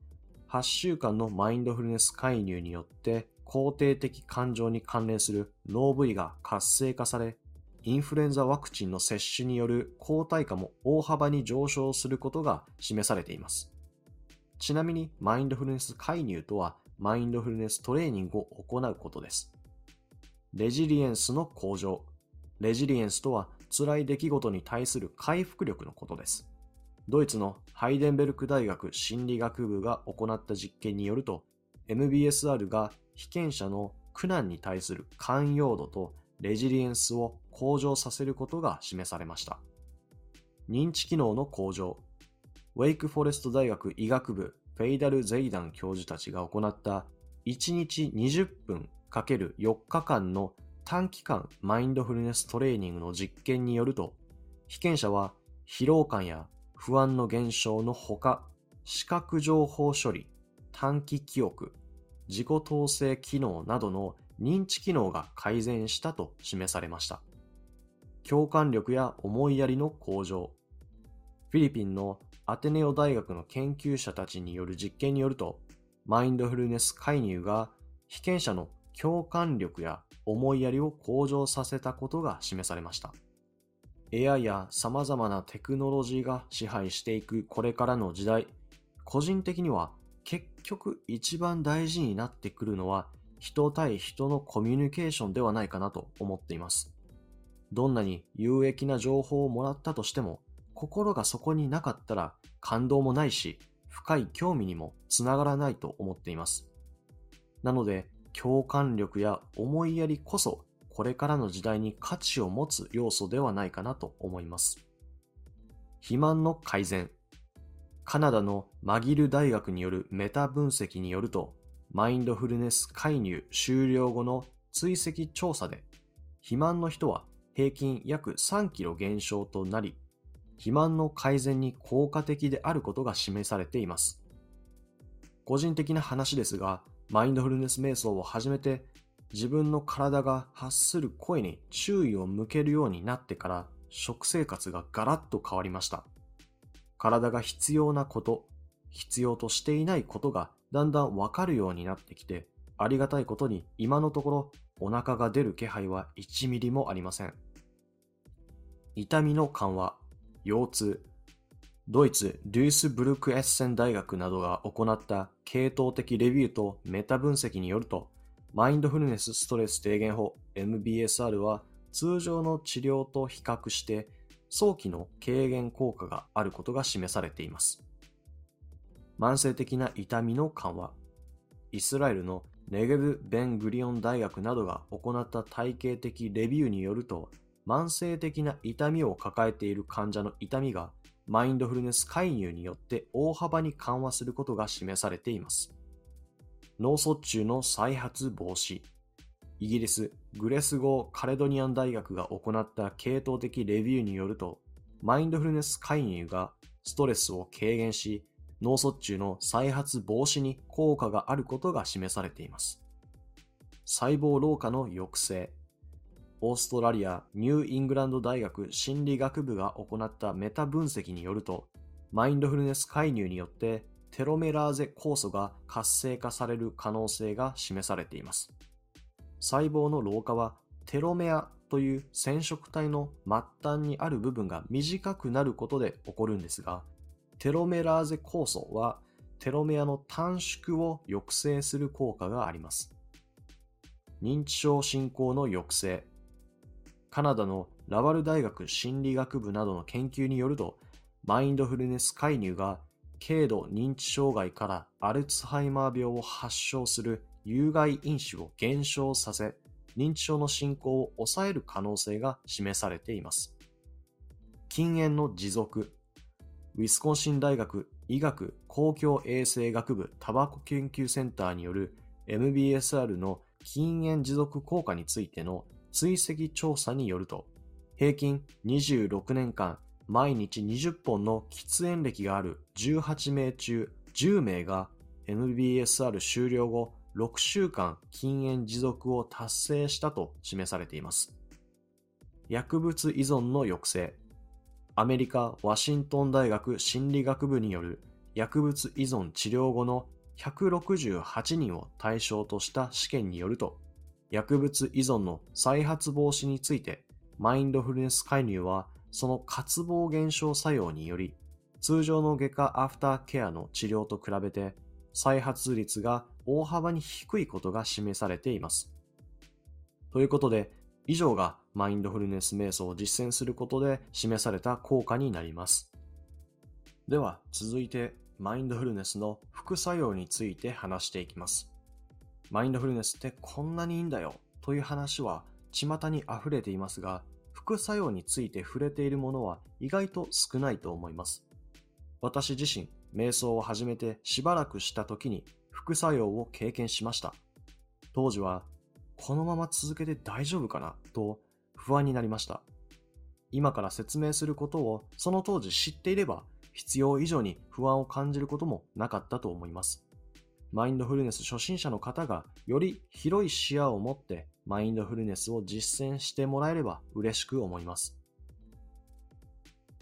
8週間のマインドフルネス介入によって肯定的感情に関連する脳部位が活性化され、インフルエンザワクチンの接種による抗体価も大幅に上昇することが示されています。ちなみに、マインドフルネス介入とは、マインドフルネストレーニングを行うことです。レジリエンスの向上。レジリエンスとは、辛い出来事に対する回復力のことです。ドイツのハイデンベルク大学心理学部が行った実験によると、MBSR が被験者の苦難に対する寛容度とレジリエンスを向上させることが示されました。認知機能の向上。ウェイクフォレスト大学医学部フェイダル・ゼイダン教授たちが行った1日20分 ×4 日間の短期間マインドフルネストレーニングの実験によると、被験者は疲労感や不安の減少のほか、視覚情報処理、短期記憶、自己統制機能などの認知機能が改善したと示されました。共感力や思いやりの向上。フィリピンのアテネオ大学の研究者たちによる実験によると、マインドフルネス介入が被験者の共感力や思いやりを向上させたことが示されました。AI や様々なテクノロジーが支配していくこれからの時代、個人的には結局一番大事になってくるのは人対人のコミュニケーションではないかなと思っています。どんなに有益な情報をもらったとしても、心がそこになかったら感動もないし、深い興味にもつながらないと思っています。なので、共感力や思いやりこそ、これからの時代に価値を持つ要素ではないかなと思います。肥満の改善。カナダのマギル大学によるメタ分析によると、マインドフルネス介入終了後の追跡調査で、肥満の人は平均約3キロ減少となり、肥満の改善に効果的であることが示されています。個人的な話ですが、マインドフルネス瞑想を始めて自分の体が発する声に注意を向けるようになってから食生活がガラッと変わりました。体が必要なこと、必要としていないことがだんだんわかるようになってきて、ありがたいことに今のところお腹が出る気配は1ミリもありません。痛みの緩和、腰痛、ドイツ・デュースブルクエッセン大学などが行った系統的レビューとメタ分析によると、マインドフルネスストレス低減法 MBSR は通常の治療と比較して早期の軽減効果があることが示されています。慢性的な痛みの緩和。イスラエルのネゲブ・ベン・グリオン大学などが行った体系的レビューによると、慢性的な痛みを抱えている患者の痛みがマインドフルネス介入によって大幅に緩和することが示されています。脳卒中の再発防止。イギリス・グレスゴー・カレドニアン大学が行った系統的レビューによると、マインドフルネス介入がストレスを軽減し、脳卒中の再発防止に効果があることが示されています。細胞老化の抑制。オーストラリア・ニューイングランド大学心理学部が行ったメタ分析によると、マインドフルネス介入によってテロメラーゼ酵素が活性化される可能性が示されています。細胞の老化はテロメアという染色体の末端にある部分が短くなることで起こるんですが、テロメラーゼ酵素はテロメアの短縮を抑制する効果があります。認知症進行の抑制、カナダのラバル大学心理学部などの研究によると、マインドフルネス介入が軽度認知障害からアルツハイマー病を発症する有害因子を減少させ、認知症の進行を抑える可能性が示されています。禁煙の持続。ウィスコンシン大学医学公共衛生学部タバコ研究センターによる MBSR の禁煙持続効果についての追跡調査によると、平均26年間毎日20本の喫煙歴がある18名中10名が MBSR 終了後6週間禁煙持続を達成したと示されています。薬物依存の抑制。アメリカ・ワシントン大学心理学部による薬物依存治療後の168人を対象とした試験によると、薬物依存の再発防止について、マインドフルネス介入はその渇望減少作用により、通常の外科アフターケアの治療と比べて再発率が大幅に低いことが示されています。ということで、以上がマインドフルネス瞑想を実践することで示された効果になります。では、続いてマインドフルネスの副作用について話していきます。マインドフルネスってこんなにいいんだよという話は巷に溢れていますが、副作用について触れているものは意外と少ないと思います。私自身、瞑想を始めてしばらくした時に副作用を経験しました。当時は、このまま続けて大丈夫かなと不安になりました。今から説明することをその当時知っていれば必要以上に不安を感じることもなかったと思います。マインドフルネス初心者の方がより広い視野を持ってマインドフルネスを実践してもらえれば嬉しく思います。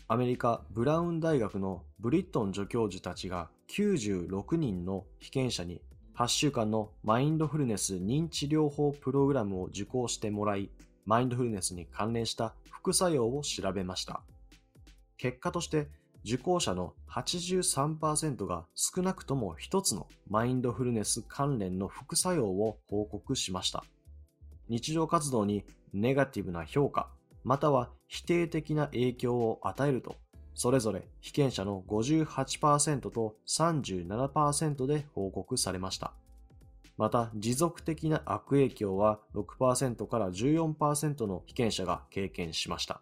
アメリカ・ブラウン大学のブリットン助教授たちが96人の被験者に8週間のマインドフルネス認知療法プログラムを受講してもらい、マインドフルネスに関連した副作用を調べました。結果として受講者の83%が少なくとも一つのマインドフルネス関連の副作用を報告しました。日常活動にネガティブな評価、または否定的な影響を与えると、それぞれ被験者の58%と37%で報告されました。また、持続的な悪影響は6%から14%の被験者が経験しました。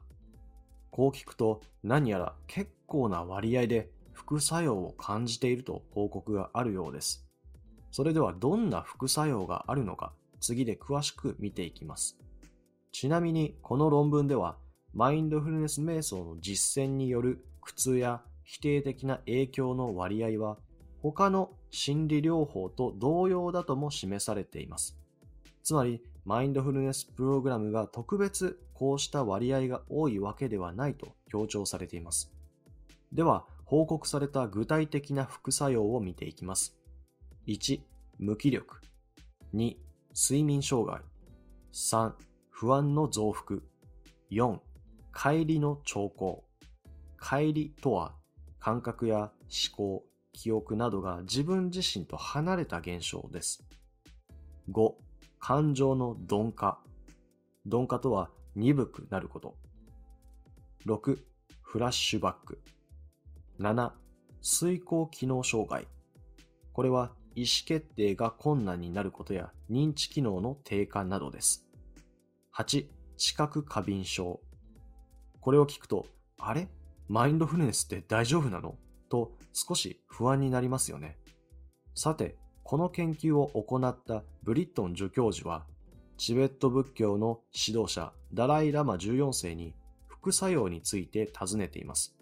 こう聞くと、何やら結構な割合で副作用を感じていると報告があるようです。それではどんな副作用があるのか、次で詳しく見ていきます。ちなみに、この論文では、マインドフルネス瞑想の実践による苦痛や否定的な影響の割合は他の心理療法と同様だとも示されています。つまり、マインドフルネスプログラムが特別こうした割合が多いわけではないと強調されています。では、報告された具体的な副作用を見ていきます。1、無気力。2、睡眠障害。3、不安の増幅。4、帰りの兆候。帰りとは、感覚や思考、記憶などが自分自身と離れた現象です。5、感情の鈍化。鈍化とは鈍くなること。6、フラッシュバック。7、遂行機能障害。これは意思決定が困難になることや認知機能の低下などです。8、知覚過敏症。これを聞くと、あれ？マインドフルネスって大丈夫なの？と少し不安になりますよね。さて、この研究を行ったブリットン助教授は、チベット仏教の指導者ダライ・ラマ14世に副作用について尋ねています。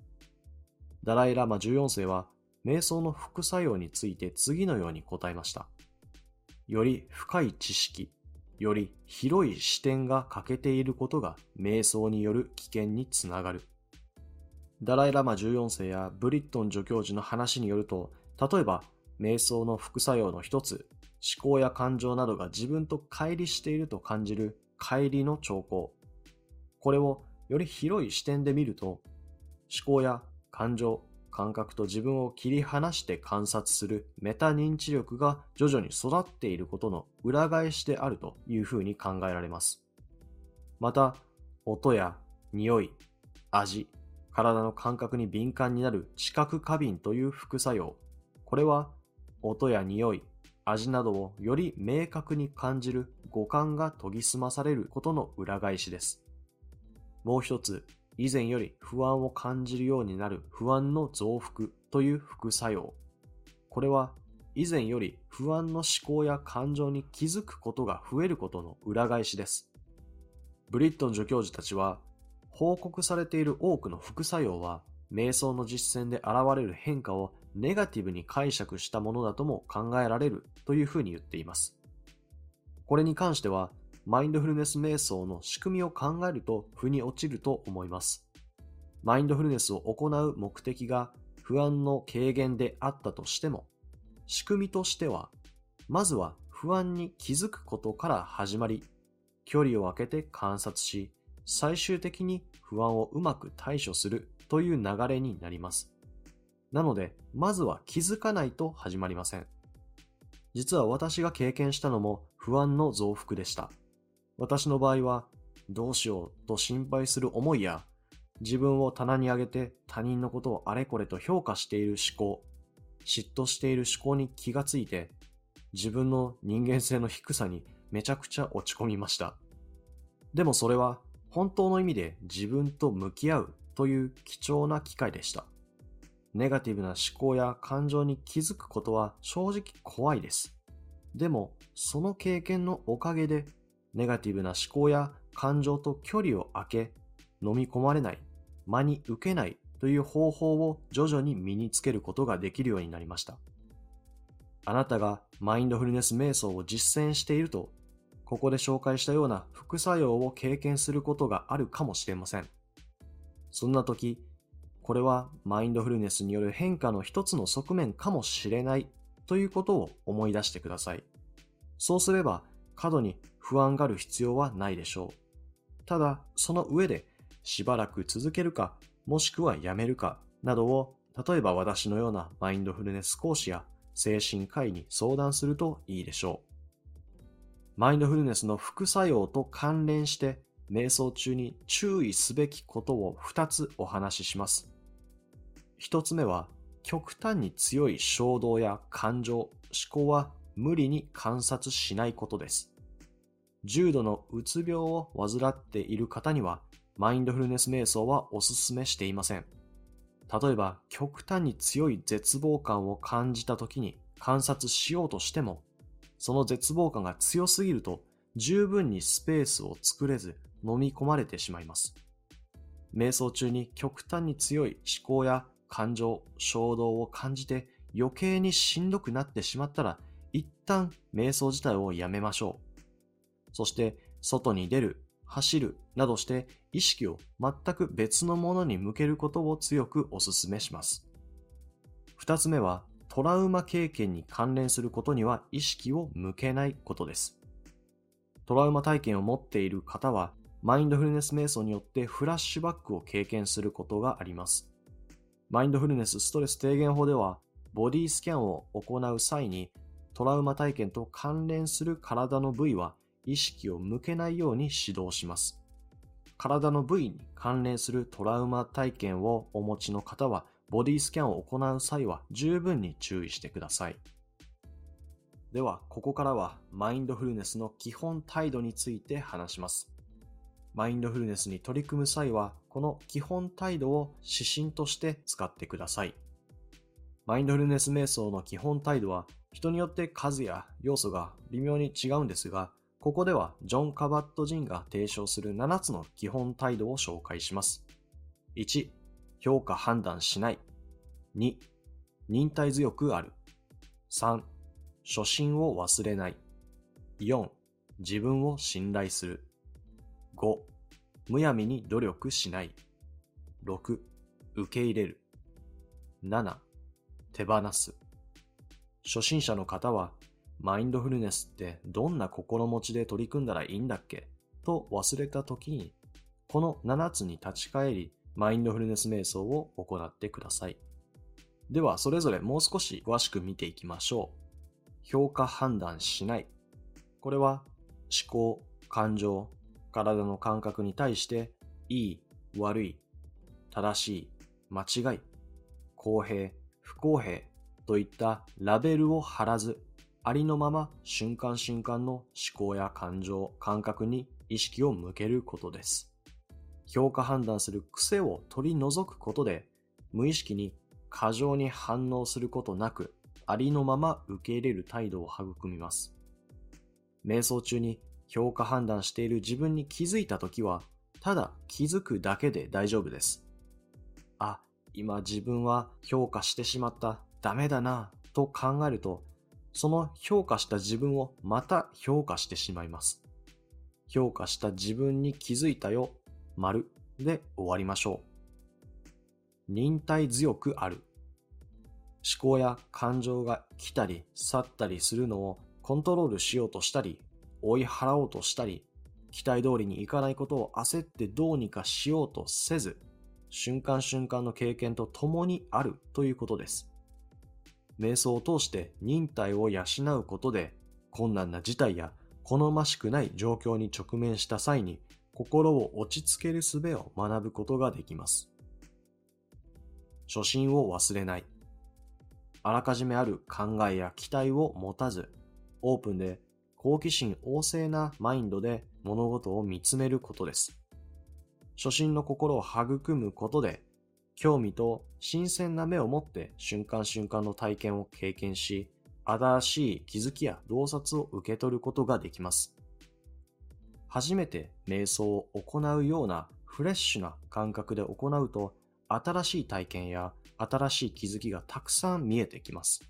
ダライ・ラマ14世は、瞑想の副作用について次のように答えました。より深い知識、より広い視点が欠けていることが瞑想による危険につながる。ダライ・ラマ14世やブリットン助教授の話によると、例えば、瞑想の副作用の一つ、思考や感情などが自分と乖離していると感じる乖離の兆候。これをより広い視点で見ると、思考や感情、感覚と自分を切り離して観察するメタ認知力が徐々に育っていることの裏返しであるというふうに考えられます。また、音や匂い、味、体の感覚に敏感になる知覚過敏という副作用。これは音や匂い、味などをより明確に感じる五感が研ぎ澄まされることの裏返しです。もう一つ、以前より不安を感じるようになる不安の増幅という副作用。これは以前より不安の思考や感情に気づくことが増えることの裏返しです。ブリットン助教授たちは報告されている多くの副作用は、瞑想の実践で現れる変化をネガティブに解釈したものだとも考えられるというふうに言っています。これに関しては、マインドフルネス瞑想の仕組みを考えると腑に落ちると思います。マインドフルネスを行う目的が不安の軽減であったとしても、仕組みとしては、まずは不安に気づくことから始まり、距離を空けて観察し、最終的に不安をうまく対処するという流れになります。なので、まずは気づかないと始まりません。実は私が経験したのも不安の増幅でした。私の場合は、どうしようと心配する思いや、自分を棚に上げて他人のことをあれこれと評価している思考、嫉妬している思考に気がついて、自分の人間性の低さにめちゃくちゃ落ち込みました。でもそれは本当の意味で自分と向き合うという貴重な機会でした。ネガティブな思考や感情に気づくことは正直怖いです。でも、その経験のおかげで、ネガティブな思考や感情と距離を空け、飲み込まれない、真に受けないという方法を徐々に身につけることができるようになりました。あなたがマインドフルネス瞑想を実践しているとここで紹介したような副作用を経験することがあるかもしれません。そんな時、これはマインドフルネスによる変化の一つの側面かもしれないということを思い出してください。そうすれば過度に不安がる必要はないでしょう。ただ、その上でしばらく続けるか、もしくはやめるかなどを、例えば私のようなマインドフルネス講師や精神科医に相談するといいでしょう。マインドフルネスの副作用と関連して、瞑想中に注意すべきことを2つお話しします。1つ目は、極端に強い衝動や感情、思考は無理に観察しないことです。重度のうつ病を患っている方には、マインドフルネス瞑想はお勧めしていません。例えば、極端に強い絶望感を感じた時に観察しようとしても、その絶望感が強すぎると十分にスペースを作れず飲み込まれてしまいます。瞑想中に極端に強い思考や感情、衝動を感じて余計にしんどくなってしまったら、一旦瞑想自体をやめましょう。そして、外に出る、走るなどして意識を全く別のものに向けることを強くお勧めします。二つ目は、トラウマ経験に関連することには意識を向けないことです。トラウマ体験を持っている方は、マインドフルネス瞑想によってフラッシュバックを経験することがあります。マインドフルネスストレス低減法では、ボディスキャンを行う際に、トラウマ体験と関連する体の部位は意識を向けないように指導します。体の部位に関連するトラウマ体験をお持ちの方は、ボディスキャンを行う際は十分に注意してください。では、ここからはマインドフルネスの基本態度について話します。マインドフルネスに取り組む際は、この基本態度を指針として使ってください。マインドフルネス瞑想の基本態度は、人によって数や要素が微妙に違うんですが、ここではジョン・カバット・ジンが提唱する7つの基本態度を紹介します。1、評価判断しない。2、忍耐強くある。3、初心を忘れない。4、自分を信頼する。5、むやみに努力しない。6、受け入れる。7、手放す。初心者の方は、マインドフルネスってどんな心持ちで取り組んだらいいんだっけ？と忘れた時に、この7つに立ち返り、マインドフルネス瞑想を行ってください。では、それぞれもう少し詳しく見ていきましょう。評価判断しない。これは思考、感情、体の感覚に対して、いい、悪い、正しい、間違い、公平、不公平といったラベルを貼らず、ありのまま瞬間瞬間の思考や感情、感覚に意識を向けることです。評価判断する癖を取り除くことで、無意識に過剰に反応することなく、ありのまま受け入れる態度を育みます。瞑想中に評価判断している自分に気づいたときは、ただ気づくだけで大丈夫です。あ、今自分は評価してしまった、ダメだな、と考えると、その評価した自分をまた評価してしまいます。評価した自分に気づいたよ、丸で終わりましょう。忍耐強くある。思考や感情が来たり去ったりするのをコントロールしようとしたり追い払おうとしたり、期待通りにいかないことを焦ってどうにかしようとせず、瞬間瞬間の経験と共にあるということです。瞑想を通して忍耐を養うことで、困難な事態や好ましくない状況に直面した際に、心を落ち着ける術を学ぶことができます。初心を忘れない。あらかじめある考えや期待を持たず、オープンで好奇心旺盛なマインドで物事を見つめることです。初心の心を育むことで、興味と新鮮な目を持って瞬間瞬間の体験を経験し、新しい気づきや洞察を受け取ることができます。初めて瞑想を行うようなフレッシュな感覚で行うと、新しい体験や新しい気づきがたくさん見えてきます。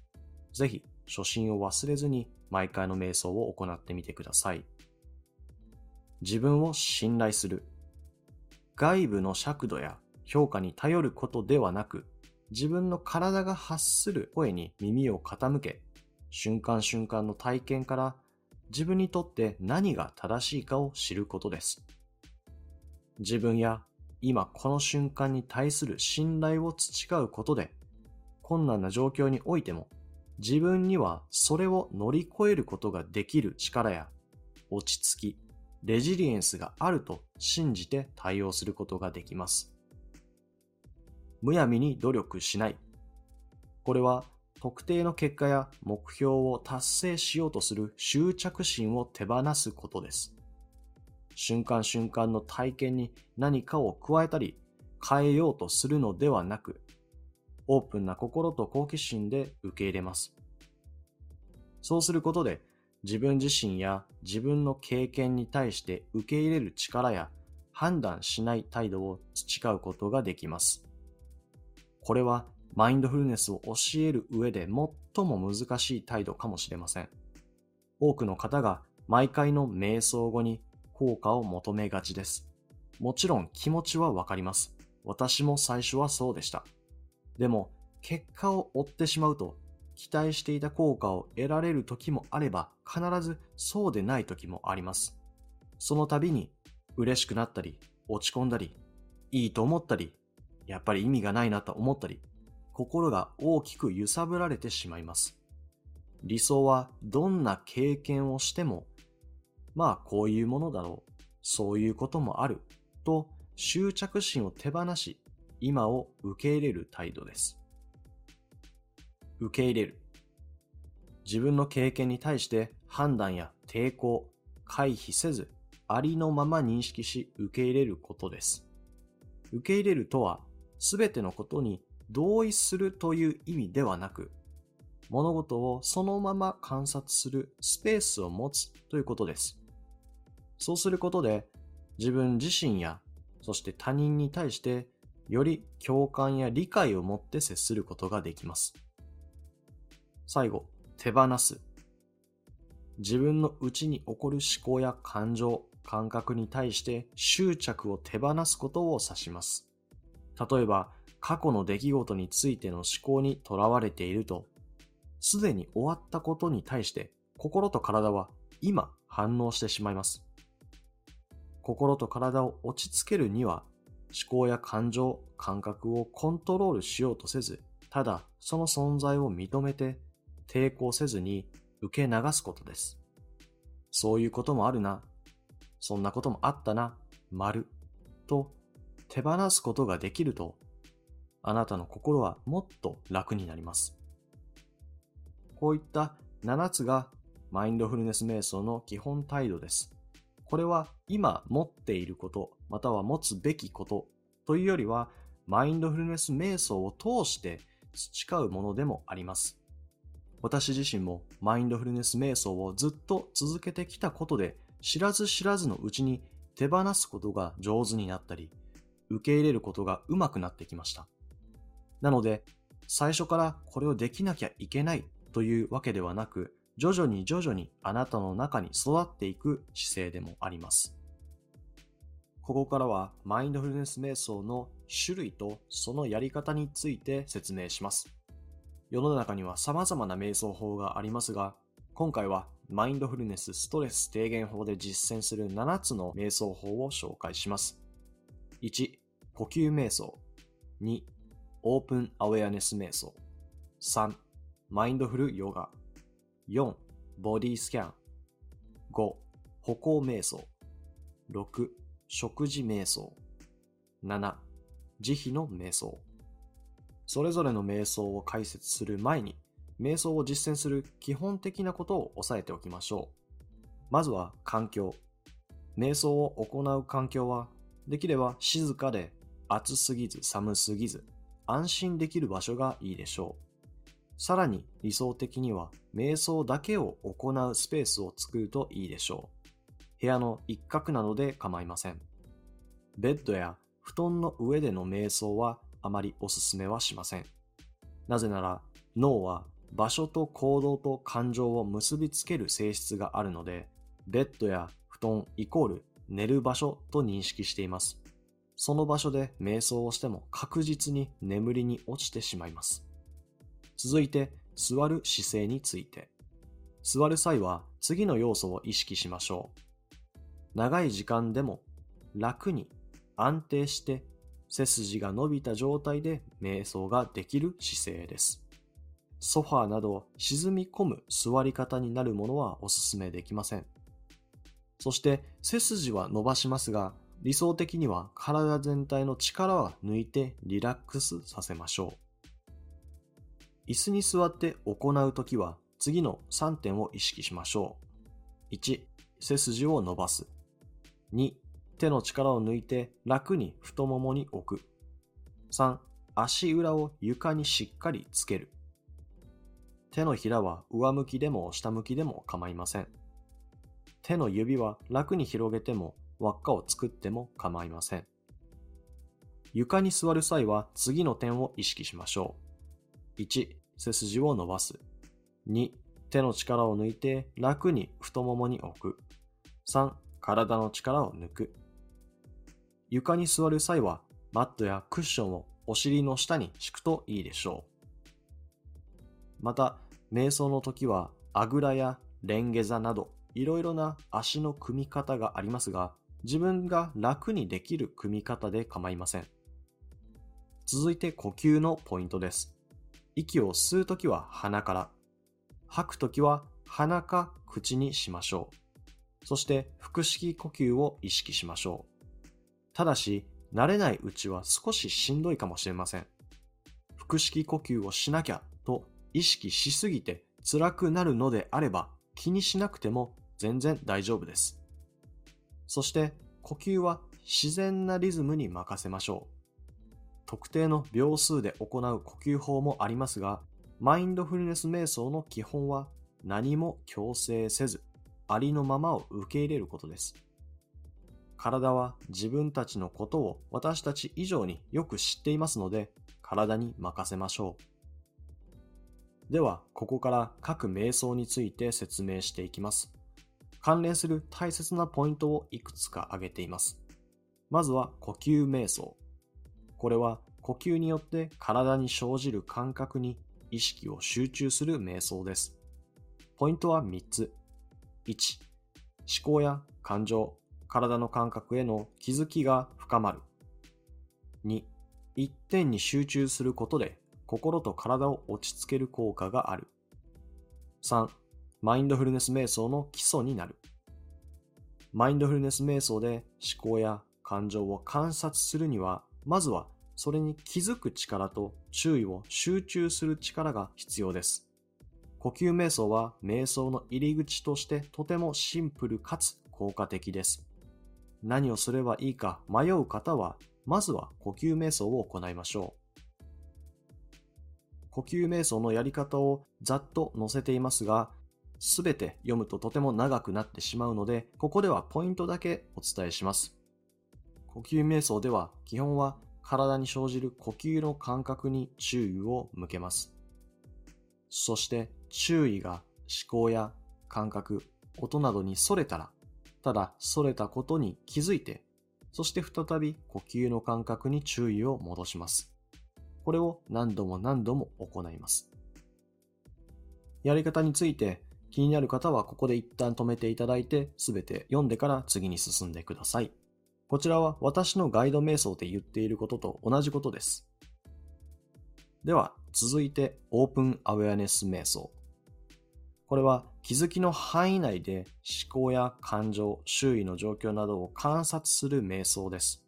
ぜひ初心を忘れずに毎回の瞑想を行ってみてください。自分を信頼する。外部の尺度や評価に頼ることではなく、自分の体が発する声に耳を傾け、瞬間瞬間の体験から自分にとって何が正しいかを知ることです。自分や今この瞬間に対する信頼を培うことで、困難な状況においても自分にはそれを乗り越えることができる力や落ち着き、レジリエンスがあると信じて対応することができます。むやみに努力しない。これは特定の結果や目標を達成しようとする執着心を手放すことです。瞬間瞬間の体験に何かを加えたり変えようとするのではなく、オープンな心と好奇心で受け入れます。そうすることで自分自身や自分の経験に対して受け入れる力や判断しない態度を培うことができます。これはマインドフルネスを教える上で最も難しい態度かもしれません。多くの方が毎回の瞑想後に効果を求めがちです。もちろん気持ちはわかります。私も最初はそうでした。でも、結果を追ってしまうと、期待していた効果を得られる時もあれば、必ずそうでない時もあります。その度に、嬉しくなったり、落ち込んだり、いいと思ったり、やっぱり意味がないなと思ったり、心が大きく揺さぶられてしまいます。理想はどんな経験をしても、まあこういうものだろう、そういうこともある、と執着心を手放し、今を受け入れる態度です。受け入れる。自分の経験に対して判断や抵抗、回避せず、ありのまま認識し受け入れることです。受け入れるとは、すべてのことに同意するという意味ではなく、物事をそのまま観察するスペースを持つということです。そうすることで、自分自身や、そして他人に対して、より共感や理解を持って接することができます。最後、手放す。自分の内に起こる思考や感情、感覚に対して執着を手放すことを指します。例えば、過去の出来事についての思考にとらわれていると、すでに終わったことに対して心と体は今反応してしまいます。心と体を落ち着けるには思考や感情、感覚をコントロールしようとせず、ただその存在を認めて抵抗せずに受け流すことです。そういうこともあるな。そんなこともあったな。丸。と手放すことができると、あなたの心はもっと楽になります。こういった7つがマインドフルネス瞑想の基本態度です。これは今持っていること、または持つべきことというよりは、マインドフルネス瞑想を通して培うものでもあります。私自身もマインドフルネス瞑想をずっと続けてきたことで、知らず知らずのうちに手放すことが上手になったり、受け入れることが上手くなってきました。なので、最初からこれをできなきゃいけないというわけではなく、徐々に徐々にあなたの中に育っていく姿勢でもあります。ここからはマインドフルネス瞑想の種類とそのやり方について説明します。世の中には様々な瞑想法がありますが、今回はマインドフルネスストレス低減法で実践する7つの瞑想法を紹介します。1、呼吸瞑想。2、オープンアウェアネス瞑想。3、マインドフルヨガ。4、ボディスキャン。5、歩行瞑想。6、食事瞑想。7、慈悲の瞑想。それぞれの瞑想を解説する前に、瞑想を実践する基本的なことを押さえておきましょう。まずは環境。瞑想を行う環境は、できれば静かで暑すぎず寒すぎず、安心できる場所がいいでしょう。さらに理想的には瞑想だけを行うスペースを作るといいでしょう。部屋の一角などで構いません。ベッドや布団の上での瞑想はあまりおすすめはしません。なぜなら脳は場所と行動と感情を結びつける性質があるので、ベッドや布団イコール寝る場所と認識しています。その場所で瞑想をしても確実に眠りに落ちてしまいます。続いて、座る姿勢について。座る際は次の要素を意識しましょう。長い時間でも楽に安定して背筋が伸びた状態で瞑想ができる姿勢です。ソファーなど沈み込む座り方になるものはお勧めできません。そして背筋は伸ばしますが、理想的には体全体の力は抜いてリラックスさせましょう。椅子に座って行うときは次の3点を意識しましょう。1、背筋を伸ばす。2、手の力を抜いて楽に太ももに置く。3、足裏を床にしっかりつける。手のひらは上向きでも下向きでも構いません。手の指は楽に広げても輪っかを作っても構いません。床に座る際は次の点を意識しましょう。1、背筋を伸ばす。2、手の力を抜いて楽に太ももに置く。3、体の力を抜く。床に座る際はマットやクッションをお尻の下に敷くといいでしょう。また、瞑想の時はあぐらやレンゲ座などいろいろな足の組み方がありますが、自分が楽にできる組み方で構いません。続いて呼吸のポイントです。息を吸うときは鼻から、吐くときは鼻か口にしましょう。そして腹式呼吸を意識しましょう。ただし、慣れないうちは少ししんどいかもしれません。腹式呼吸をしなきゃと意識しすぎて辛くなるのであれば気にしなくても全然大丈夫です。そして呼吸は自然なリズムに任せましょう。特定の秒数で行う呼吸法もありますが、マインドフルネス瞑想の基本は何も強制せず、ありのままを受け入れることです。体は自分たちのことを私たち以上によく知っていますので、体に任せましょう。では、ここから各瞑想について説明していきます。関連する大切なポイントをいくつか挙げています。まずは呼吸瞑想。これは呼吸によって体に生じる感覚に意識を集中する瞑想です。ポイントは3つ。1、思考や感情、体の感覚への気づきが深まる。2、一点に集中することで心と体を落ち着ける効果がある。3、マインドフルネス瞑想の基礎になる。マインドフルネス瞑想で思考や感情を観察するにはまずはそれに気づく力と注意を集中する力が必要です。呼吸瞑想は瞑想の入り口としてとてもシンプルかつ効果的です。何をすればいいか迷う方は、まずは呼吸瞑想を行いましょう。呼吸瞑想のやり方をざっと載せていますが、すべて読むととても長くなってしまうので、ここではポイントだけお伝えします。呼吸瞑想では基本は体に生じる呼吸の感覚に注意を向けます。そして注意が思考や感覚、音などに逸れたら、ただ逸れたことに気づいて、そして再び呼吸の感覚に注意を戻します。これを何度も何度も行います。やり方について気になる方はここで一旦止めていただいて、すべて読んでから次に進んでください。こちらは私のガイド瞑想で言っていることと同じことです。では、続いてオープンアウェアネス瞑想。これは気づきの範囲内で思考や感情、周囲の状況などを観察する瞑想です。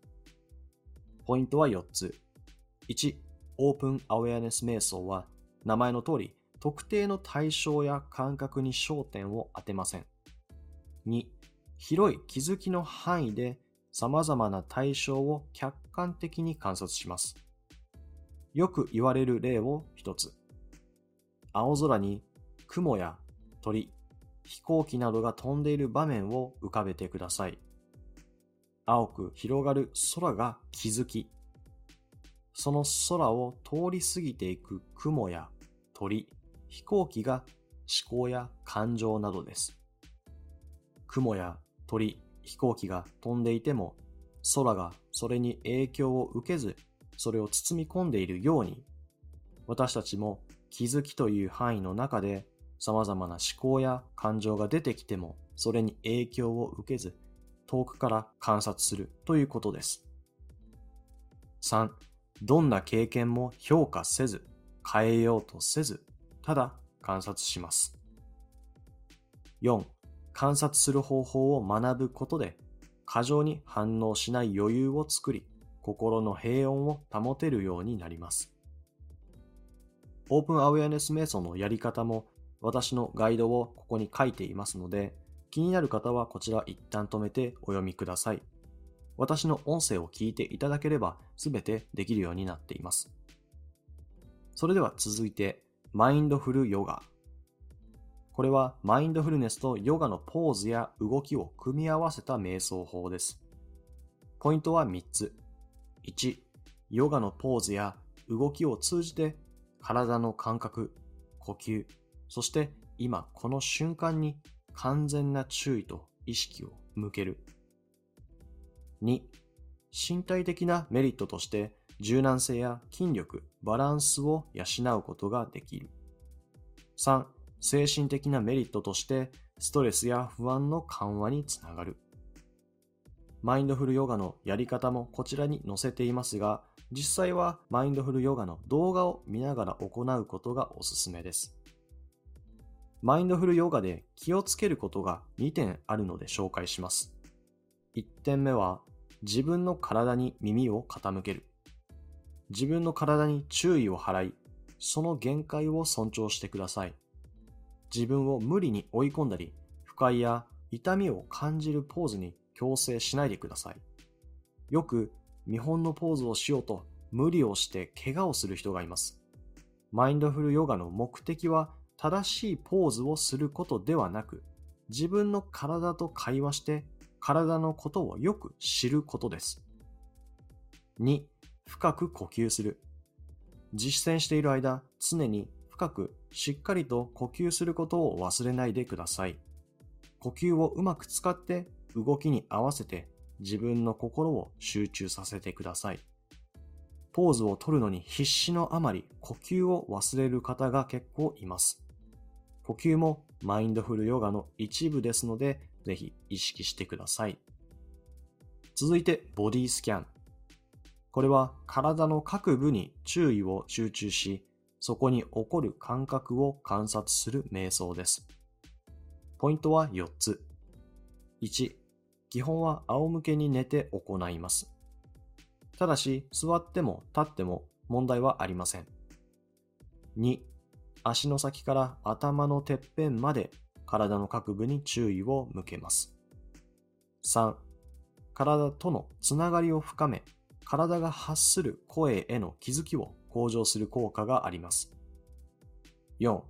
ポイントは4つ。1、オープンアウェアネス瞑想は名前の通り特定の対象や感覚に焦点を当てません。2、広い気づきの範囲で様々な対象を客観的に観察します。よく言われる例を一つ。青空に雲や鳥、飛行機などが飛んでいる場面を浮かべてください。青く広がる空が気づき、その空を通り過ぎていく雲や鳥、飛行機が思考や感情などです。雲や鳥、飛行機が飛んでいても、空がそれに影響を受けず、それを包み込んでいるように、私たちも気づきという範囲の中で様々な思考や感情が出てきても、それに影響を受けず、遠くから観察するということです。3. どんな経験も評価せず、変えようとせず、ただ観察します。4. 観察する方法を学ぶことで、過剰に反応しない余裕を作り、心の平穏を保てるようになります。オープンアウェアネス瞑想のやり方も私のガイドをここに書いていますので、気になる方はこちら一旦止めてお読みください。私の音声を聞いていただければ全てできるようになっています。それでは続いて、マインドフルヨガ。これはマインドフルネスとヨガのポーズや動きを組み合わせた瞑想法です。ポイントは3つ。1、ヨガのポーズや動きを通じて体の感覚、呼吸、そして今この瞬間に完全な注意と意識を向ける。2、身体的なメリットとして柔軟性や筋力、バランスを養うことができる。3、精神的なメリットとしてストレスや不安の緩和につながる。マインドフルヨガのやり方もこちらに載せていますが、実際はマインドフルヨガの動画を見ながら行うことがおすすめです。マインドフルヨガで気をつけることが2点あるので紹介します。1点目は自分の体に耳を傾ける。自分の体に注意を払い、その限界を尊重してください。自分を無理に追い込んだり、不快や痛みを感じるポーズに強制しないでください。よく見本のポーズをしようと無理をして怪我をする人がいます。マインドフルヨガの目的は正しいポーズをすることではなく、自分の体と会話して体のことをよく知ることです。2、深く呼吸する。実践している間、常に深くしっかりと呼吸することを忘れないでください。呼吸をうまく使って動きに合わせて自分の心を集中させてください。ポーズを取るのに必死のあまり呼吸を忘れる方が結構います。呼吸もマインドフルヨガの一部ですので、ぜひ意識してください。続いて、ボディスキャン。これは体の各部に注意を集中し、そこに起こる感覚を観察する瞑想です。ポイントは4つ。1、基本は仰向けに寝て行います。ただし、座っても立っても問題はありません。2、足の先から頭のてっぺんまで体の各部に注意を向けます。3、体とのつながりを深め、体が発する声への気づきを向上する効果があります。4、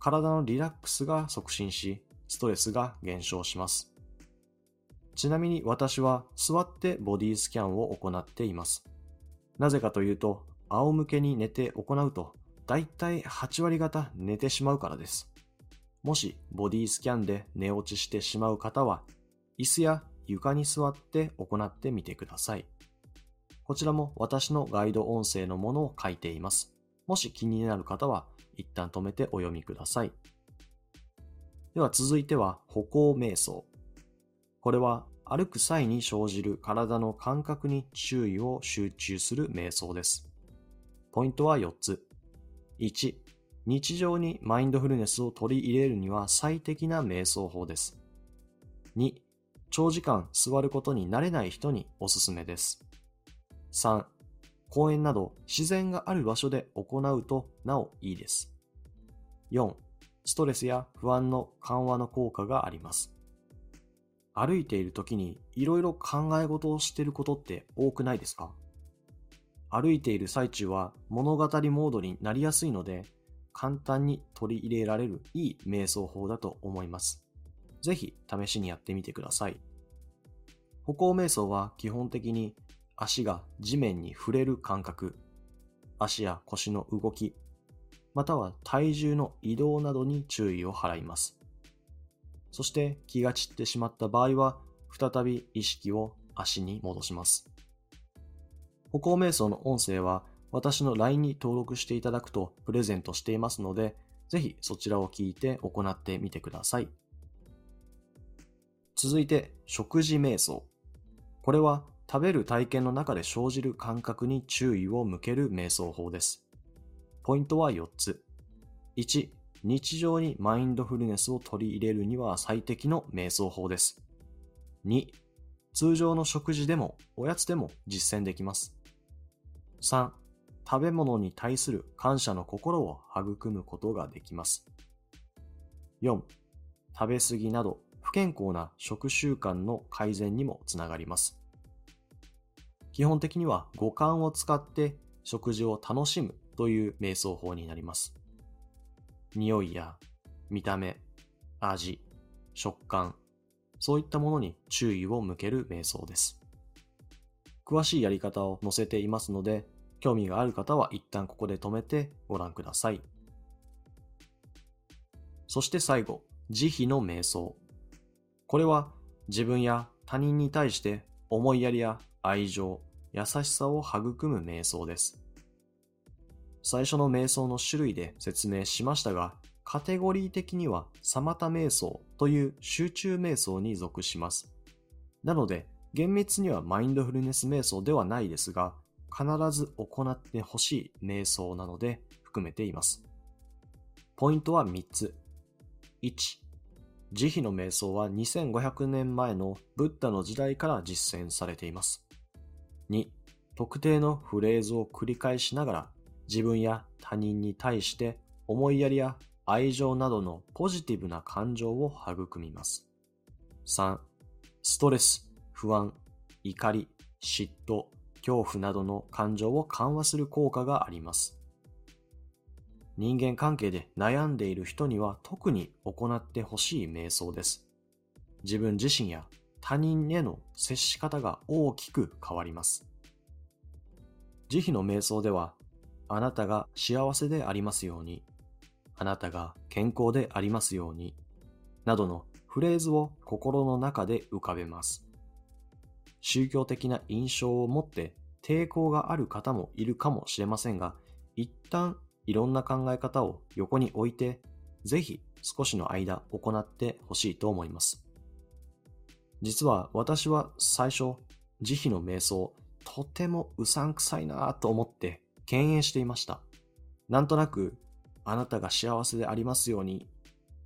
体のリラックスが促進し、ストレスが減少します。ちなみに私は座ってボディスキャンを行っています。なぜかというと、仰向けに寝て行うと、だいたい8割方寝てしまうからです。もしボディスキャンで寝落ちしてしまう方は、椅子や床に座って行ってみてください。こちらも私のガイド音声のものを書いています。もし気になる方は一旦止めてお読みください。では続いては歩行瞑想。これは歩く際に生じる体の感覚に注意を集中する瞑想です。ポイントは4つ。1、日常にマインドフルネスを取り入れるには最適な瞑想法です。2、長時間座ることに慣れない人におすすめです。3、公園など自然がある場所で行うとなおいいです。4、ストレスや不安の緩和の効果があります。歩いている時にいろいろ考え事をしていることって多くないですか？歩いている最中は物語モードになりやすいので簡単に取り入れられるいい瞑想法だと思います。ぜひ試しにやってみてください。歩行瞑想は基本的に足が地面に触れる感覚、足や腰の動き、または体重の移動などに注意を払います。そして気が散ってしまった場合は、再び意識を足に戻します。歩行瞑想の音声は私の LINE に登録していただくとプレゼントしていますので、ぜひそちらを聞いて行ってみてください。続いて、食事瞑想。これは食べる体験の中で生じる感覚に注意を向ける瞑想法です。ポイントは4つ。1、日常にマインドフルネスを取り入れるには最適の瞑想法です。2、通常の食事でもおやつでも実践できます。3、食べ物に対する感謝の心を育むことができます。4. 食べ過ぎなど不健康な食習慣の改善にもつながります。基本的には五感を使って食事を楽しむという瞑想法になります。匂いや見た目、味、食感、そういったものに注意を向ける瞑想です。詳しいやり方を載せていますので、興味がある方は一旦ここで止めてご覧ください。そして最後、慈悲の瞑想。これは自分や他人に対して思いやりや愛情、優しさを育む瞑想です。最初の瞑想の種類で説明しましたが、カテゴリー的にはサマタ瞑想という集中瞑想に属します。なので、厳密にはマインドフルネス瞑想ではないですが、必ず行ってほしい瞑想なので含めています。ポイントは3つ。1、慈悲の瞑想は2500年前のブッダの時代から実践されています。2、特定のフレーズを繰り返しながら自分や他人に対して思いやりや愛情などのポジティブな感情を育みます。3、ストレス、不安、怒り、嫉妬、恐怖などの感情を緩和する効果があります。人間関係で悩んでいる人には特に行ってほしい瞑想です。自分自身や他人への接し方が大きく変わります。慈悲の瞑想では、あなたが幸せでありますように、あなたが健康でありますように、などのフレーズを心の中で浮かべます。宗教的な印象を持って抵抗がある方もいるかもしれませんが、一旦いろんな考え方を横に置いて、ぜひ少しの間行ってほしいと思います。実は私は最初、慈悲の瞑想、とてもうさんくさいなぁと思って敬遠していました。なんとなく、あなたが幸せでありますように、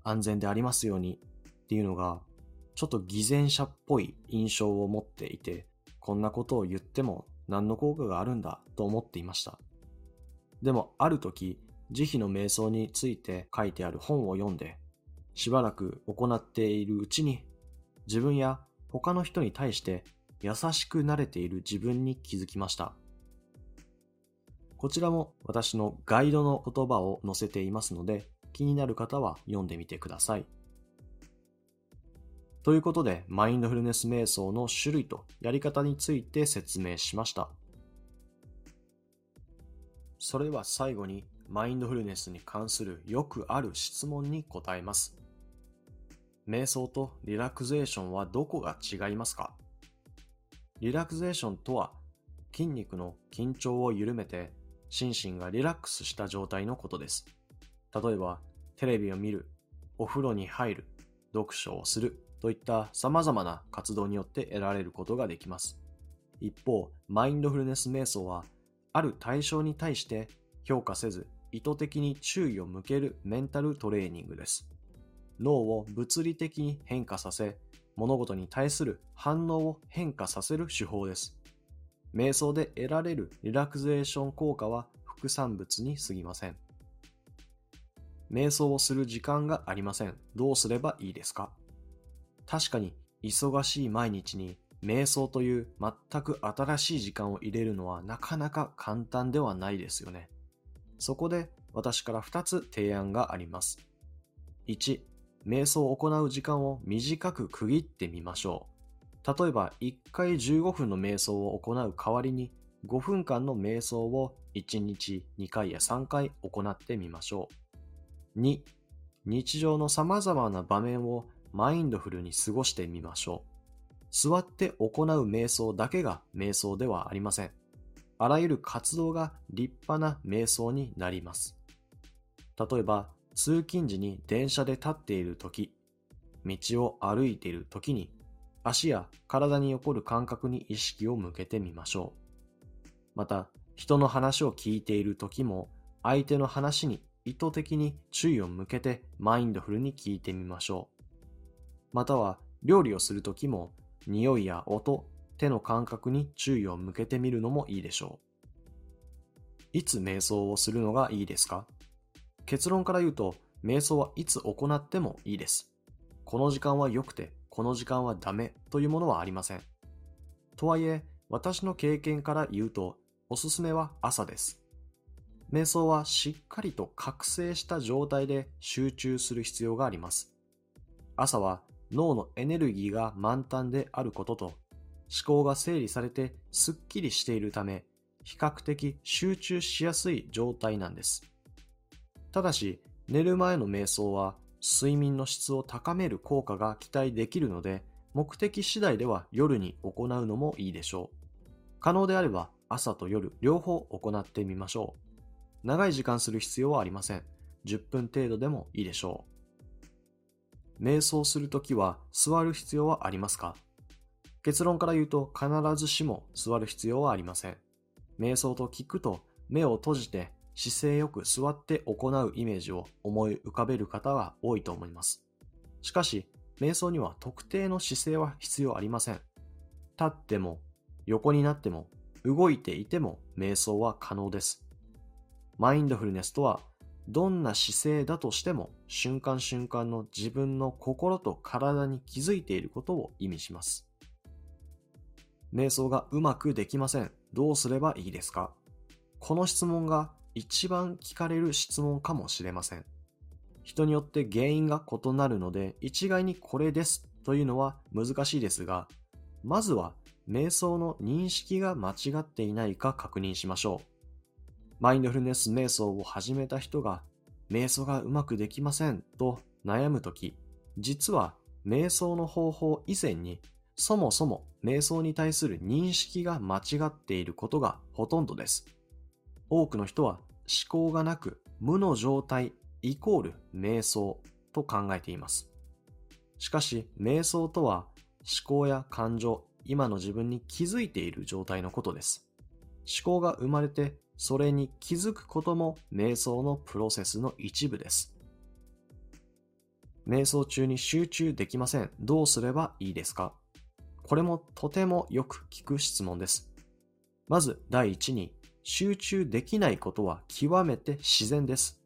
安全でありますようにっていうのが、ちょっと偽善者っぽい印象を持っていて、こんなことを言っても何の効果があるんだと思っていました。でもある時、慈悲の瞑想について書いてある本を読んで、しばらく行っているうちに、自分や他の人に対して優しくなれている自分に気づきました。こちらも私のガイドの言葉を載せていますので、気になる方は読んでみてください。ということで、マインドフルネス瞑想の種類とやり方について説明しました。それでは最後にマインドフルネスに関するよくある質問に答えます。瞑想とリラクゼーションはどこが違いますか？リラクゼーションとは筋肉の緊張を緩めて心身がリラックスした状態のことです。例えばテレビを見る、お風呂に入る、読書をするといった様々な活動によって得られることができます。一方、マインドフルネス瞑想はある対象に対して評価せず意図的に注意を向けるメンタルトレーニングです。脳を物理的に変化させ、物事に対する反応を変化させる手法です。瞑想で得られるリラクゼーション効果は副産物に過ぎません。瞑想をする時間がありません。どうすればいいですか？確かに忙しい毎日に瞑想という全く新しい時間を入れるのはなかなか簡単ではないですよね。そこで私から2つ提案があります。1、瞑想を行う時間を短く区切ってみましょう。例えば1回15分の瞑想を行う代わりに5分間の瞑想を1日2回や3回行ってみましょう。2、日常の様々な場面をマインドフルに過ごしてみましょう。座って行う瞑想だけが瞑想ではありません。あらゆる活動が立派な瞑想になります。例えば、通勤時に電車で立っている時、道を歩いている時に、足や体に起こる感覚に意識を向けてみましょう。また、人の話を聞いている時も、相手の話に意図的に注意を向けてマインドフルに聞いてみましょう。または、料理をする時も匂いや音、手の感覚に注意を向けてみるのもいいでしょう。いつ瞑想をするのがいいですか？結論から言うと、瞑想はいつ行ってもいいです。この時間は良くて、この時間はダメというものはありません。とはいえ、私の経験から言うと、おすすめは朝です。瞑想はしっかりと覚醒した状態で集中する必要があります。朝は脳のエネルギーが満タンであることと、思考が整理されてスッキリしているため、比較的集中しやすい状態なんです。ただし、寝る前の瞑想は睡眠の質を高める効果が期待できるので、目的次第では夜に行うのもいいでしょう。可能であれば朝と夜両方行ってみましょう。長い時間する必要はありません。10分程度でもいいでしょう。瞑想するときは座る必要はありますか？結論から言うと必ずしも座る必要はありません。瞑想と聞くと目を閉じて姿勢よく座って行うイメージを思い浮かべる方が多いと思います。しかし、瞑想には特定の姿勢は必要ありません。立っても、横になっても、動いていても瞑想は可能です。マインドフルネスとは、どんな姿勢だとしても瞬間瞬間の自分の心と体に気づいていることを意味します。瞑想がうまくできません。どうすればいいですか？この質問が一番聞かれる質問かもしれません。人によって原因が異なるので、一概にこれですというのは難しいですが、まずは瞑想の認識が間違っていないか確認しましょう。マインドフルネス瞑想を始めた人が、瞑想がうまくできませんと悩むとき、実は瞑想の方法以前に、そもそも瞑想に対する認識が間違っていることがほとんどです。多くの人は思考がなく無の状態イコール瞑想と考えています。しかし、瞑想とは思考や感情、今の自分に気づいている状態のことです。思考が生まれて、それに気づくことも瞑想のプロセスの一部です。瞑想中に集中できません。どうすればいいですか？これもとてもよく聞く質問です。まず第一に、集中できないことは極めて自然です。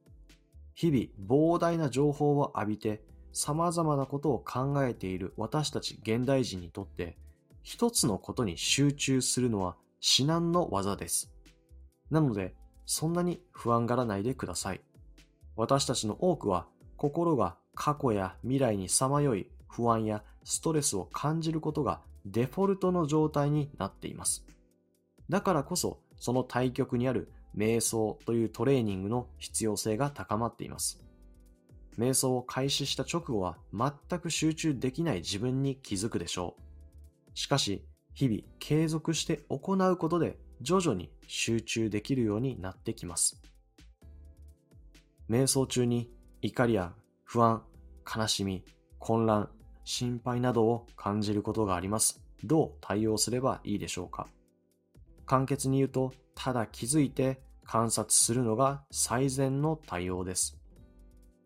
日々膨大な情報を浴びて様々なことを考えている私たち現代人にとって一つのことに集中するのは至難の技です。なのでそんなに不安がらないでください。私たちの多くは心が過去や未来にさまよい不安やストレスを感じることがデフォルトの状態になっています。だからこそその対極にある瞑想というトレーニングの必要性が高まっています。瞑想を開始した直後は全く集中できない自分に気づくでしょう。しかし、日々継続して行うことで徐々に集中できるようになってきます。瞑想中に怒りや不安、悲しみ、混乱、心配などを感じることがあります。どう対応すればいいでしょうか？簡潔に言うと、ただ気づいて観察するのが最善の対応です。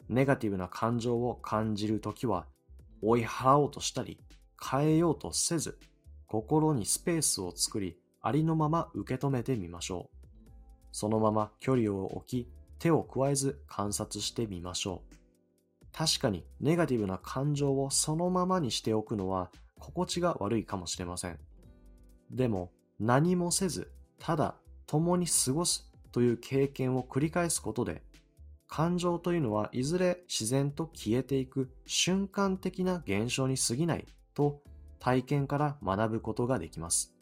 ネガティブな感情を感じるときは、追い払おうとしたり、変えようとせず、心にスペースを作り、ありのまま受け止めてみましょう。そのまま距離を置き、手を加えず観察してみましょう。確かにネガティブな感情をそのままにしておくのは心地が悪いかもしれません。でも何もせず、ただ共に過ごすという経験を繰り返すことで、感情というのはいずれ自然と消えていく瞬間的な現象に過ぎないと体験から学ぶことができます。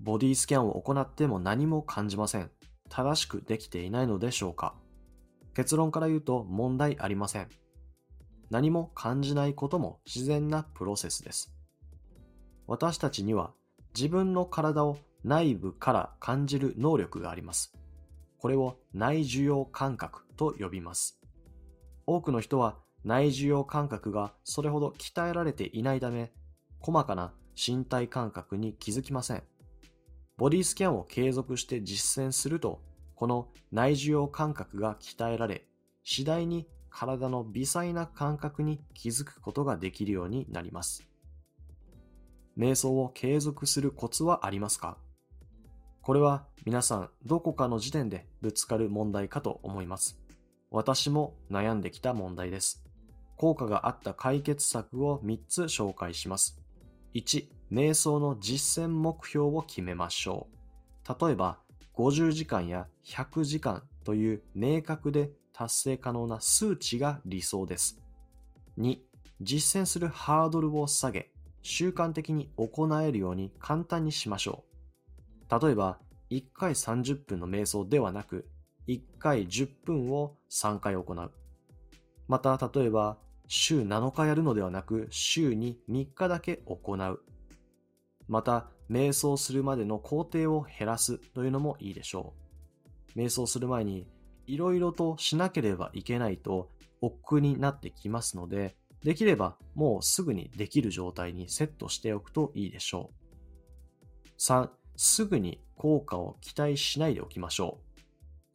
ボディスキャンを行っても何も感じません。正しくできていないのでしょうか結論から言うと問題ありません。何も感じないことも自然なプロセスです。私たちには自分の体を内部から感じる能力があります。これを内受容感覚と呼びます。多くの人は内受容感覚がそれほど鍛えられていないため、細かな身体感覚に気づきません。ボディスキャンを継続して実践すると、この内受容感覚が鍛えられ、次第に体の微細な感覚に気づくことができるようになります。瞑想を継続するコツはありますか？これは皆さんどこかの時点でぶつかる問題かと思います。私も悩んできた問題です。効果があった解決策を3つ紹介します。1、瞑想の実践目標を決めましょう。例えば、50時間や100時間という明確で達成可能な数値が理想です。2、実践するハードルを下げ、習慣的に行えるように簡単にしましょう。例えば、1回30分の瞑想ではなく、1回10分を3回行う。また、例えば、週7日やるのではなく、週に3日だけ行う。また、瞑想するまでの工程を減らすというのもいいでしょう。瞑想する前に、いろいろとしなければいけないと、億劫になってきますので、できればもうすぐにできる状態にセットしておくといいでしょう。3、すぐに効果を期待しないでおきましょう。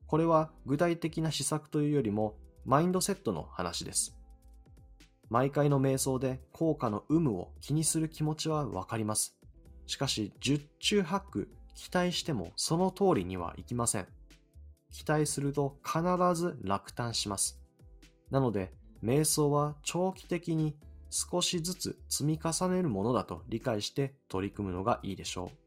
これは具体的な施策というよりもマインドセットの話です。毎回の瞑想で効果の有無を気にする気持ちはわかります。しかし、十中八九期待してもその通りにはいきません。期待すると必ず落胆します。なので、瞑想は長期的に少しずつ積み重ねるものだと理解して取り組むのがいいでしょう。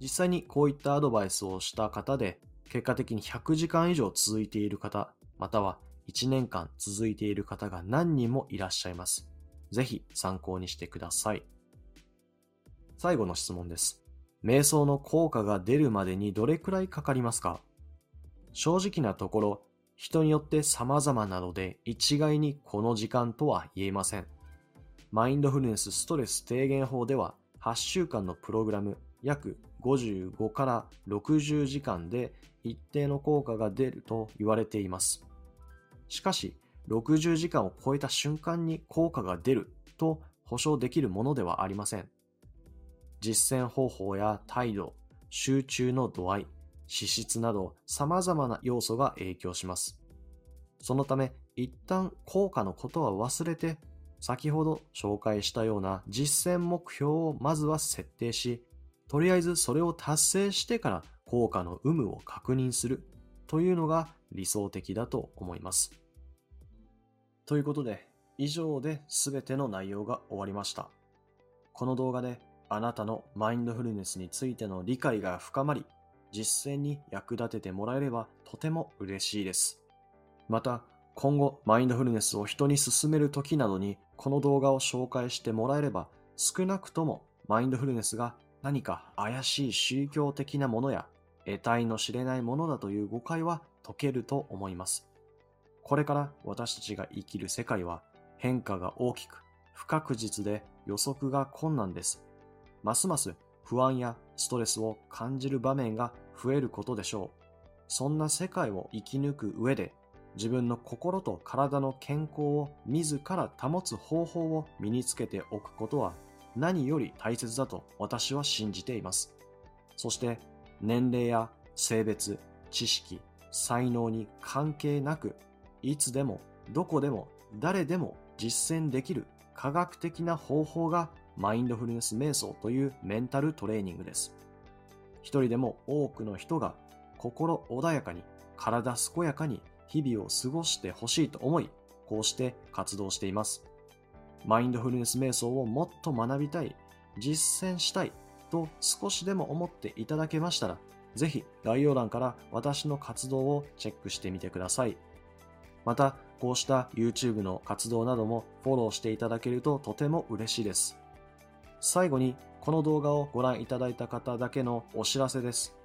実際にこういったアドバイスをした方で、結果的に100時間以上続いている方、または1年間続いている方が何人もいらっしゃいます。ぜひ参考にしてください。最後の質問です。瞑想の効果が出るまでにどれくらいかかりますか？正直なところ、人によって様々なので一概にこの時間とは言えません。マインドフルネスストレス低減法では8週間のプログラム約55から60時間で一定の効果が出ると言われています。しかし、60時間を超えた瞬間に効果が出ると保証できるものではありません。実践方法や態度、集中の度合い、資質など様々な要素が影響します。そのため、一旦効果のことは忘れて、先ほど紹介したような実践目標をまずは設定し、とりあえずそれを達成してから効果の有無を確認するというのが理想的だと思います。ということで、以上で全ての内容が終わりました。この動画であなたのマインドフルネスについての理解が深まり、実践に役立ててもらえればとても嬉しいです。また、今後マインドフルネスを人に勧める時などにこの動画を紹介してもらえれば少なくともマインドフルネスが何か怪しい宗教的なものや得体の知れないものだという誤解は解けると思います。これから私たちが生きる世界は変化が大きく不確実で予測が困難です。ますます不安やストレスを感じる場面が増えることでしょう。そんな世界を生き抜く上で自分の心と体の健康を自ら保つ方法を身につけておくことは何より大切だと私は信じています。そして年齢や性別、知識、才能に関係なく、いつでもどこでも誰でも実践できる科学的な方法がマインドフルネス瞑想というメンタルトレーニングです。一人でも多くの人が心穏やかに体健やかに日々を過ごしてほしいと思い、こうして活動しています。マインドフルネス瞑想をもっと学びたい、実践したいと少しでも思っていただけましたら、ぜひ概要欄から私の活動をチェックしてみてください。また、こうした YouTube の活動などもフォローしていただけるととても嬉しいです。最後に、この動画をご覧いただいた方だけのお知らせです。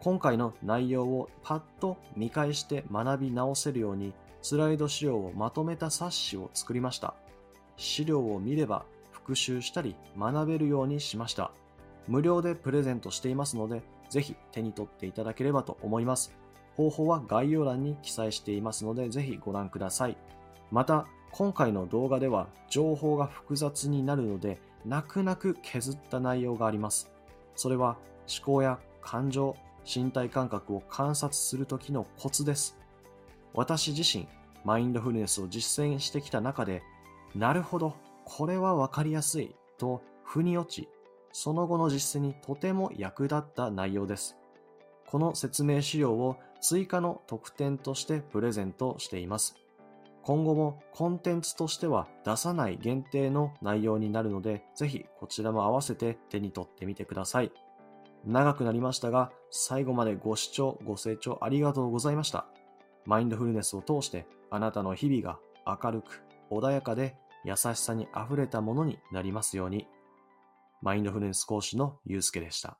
今回の内容をパッと見返して学び直せるようにスライド資料をまとめた冊子を作りました。資料を見れば復習したり学べるようにしました。無料でプレゼントしていますので、ぜひ手に取っていただければと思います。方法は概要欄に記載していますので、ぜひご覧ください。また、今回の動画では情報が複雑になるので、泣く泣く削った内容があります。それは思考や感情、身体感覚を観察するときのコツです。私自身、マインドフルネスを実践してきた中で、なるほど、これはわかりやすいと腑に落ち、その後の実践にとても役立った内容です。この説明資料を追加の特典としてプレゼントしています。今後もコンテンツとしては出さない限定の内容になるので、ぜひこちらも合わせて手に取ってみてください。長くなりましたが、最後までご視聴、ご清聴ありがとうございました。マインドフルネスを通してあなたの日々が明るく、穏やかで優しさに溢れたものになりますように。マインドフルネス講師のゆうすけでした。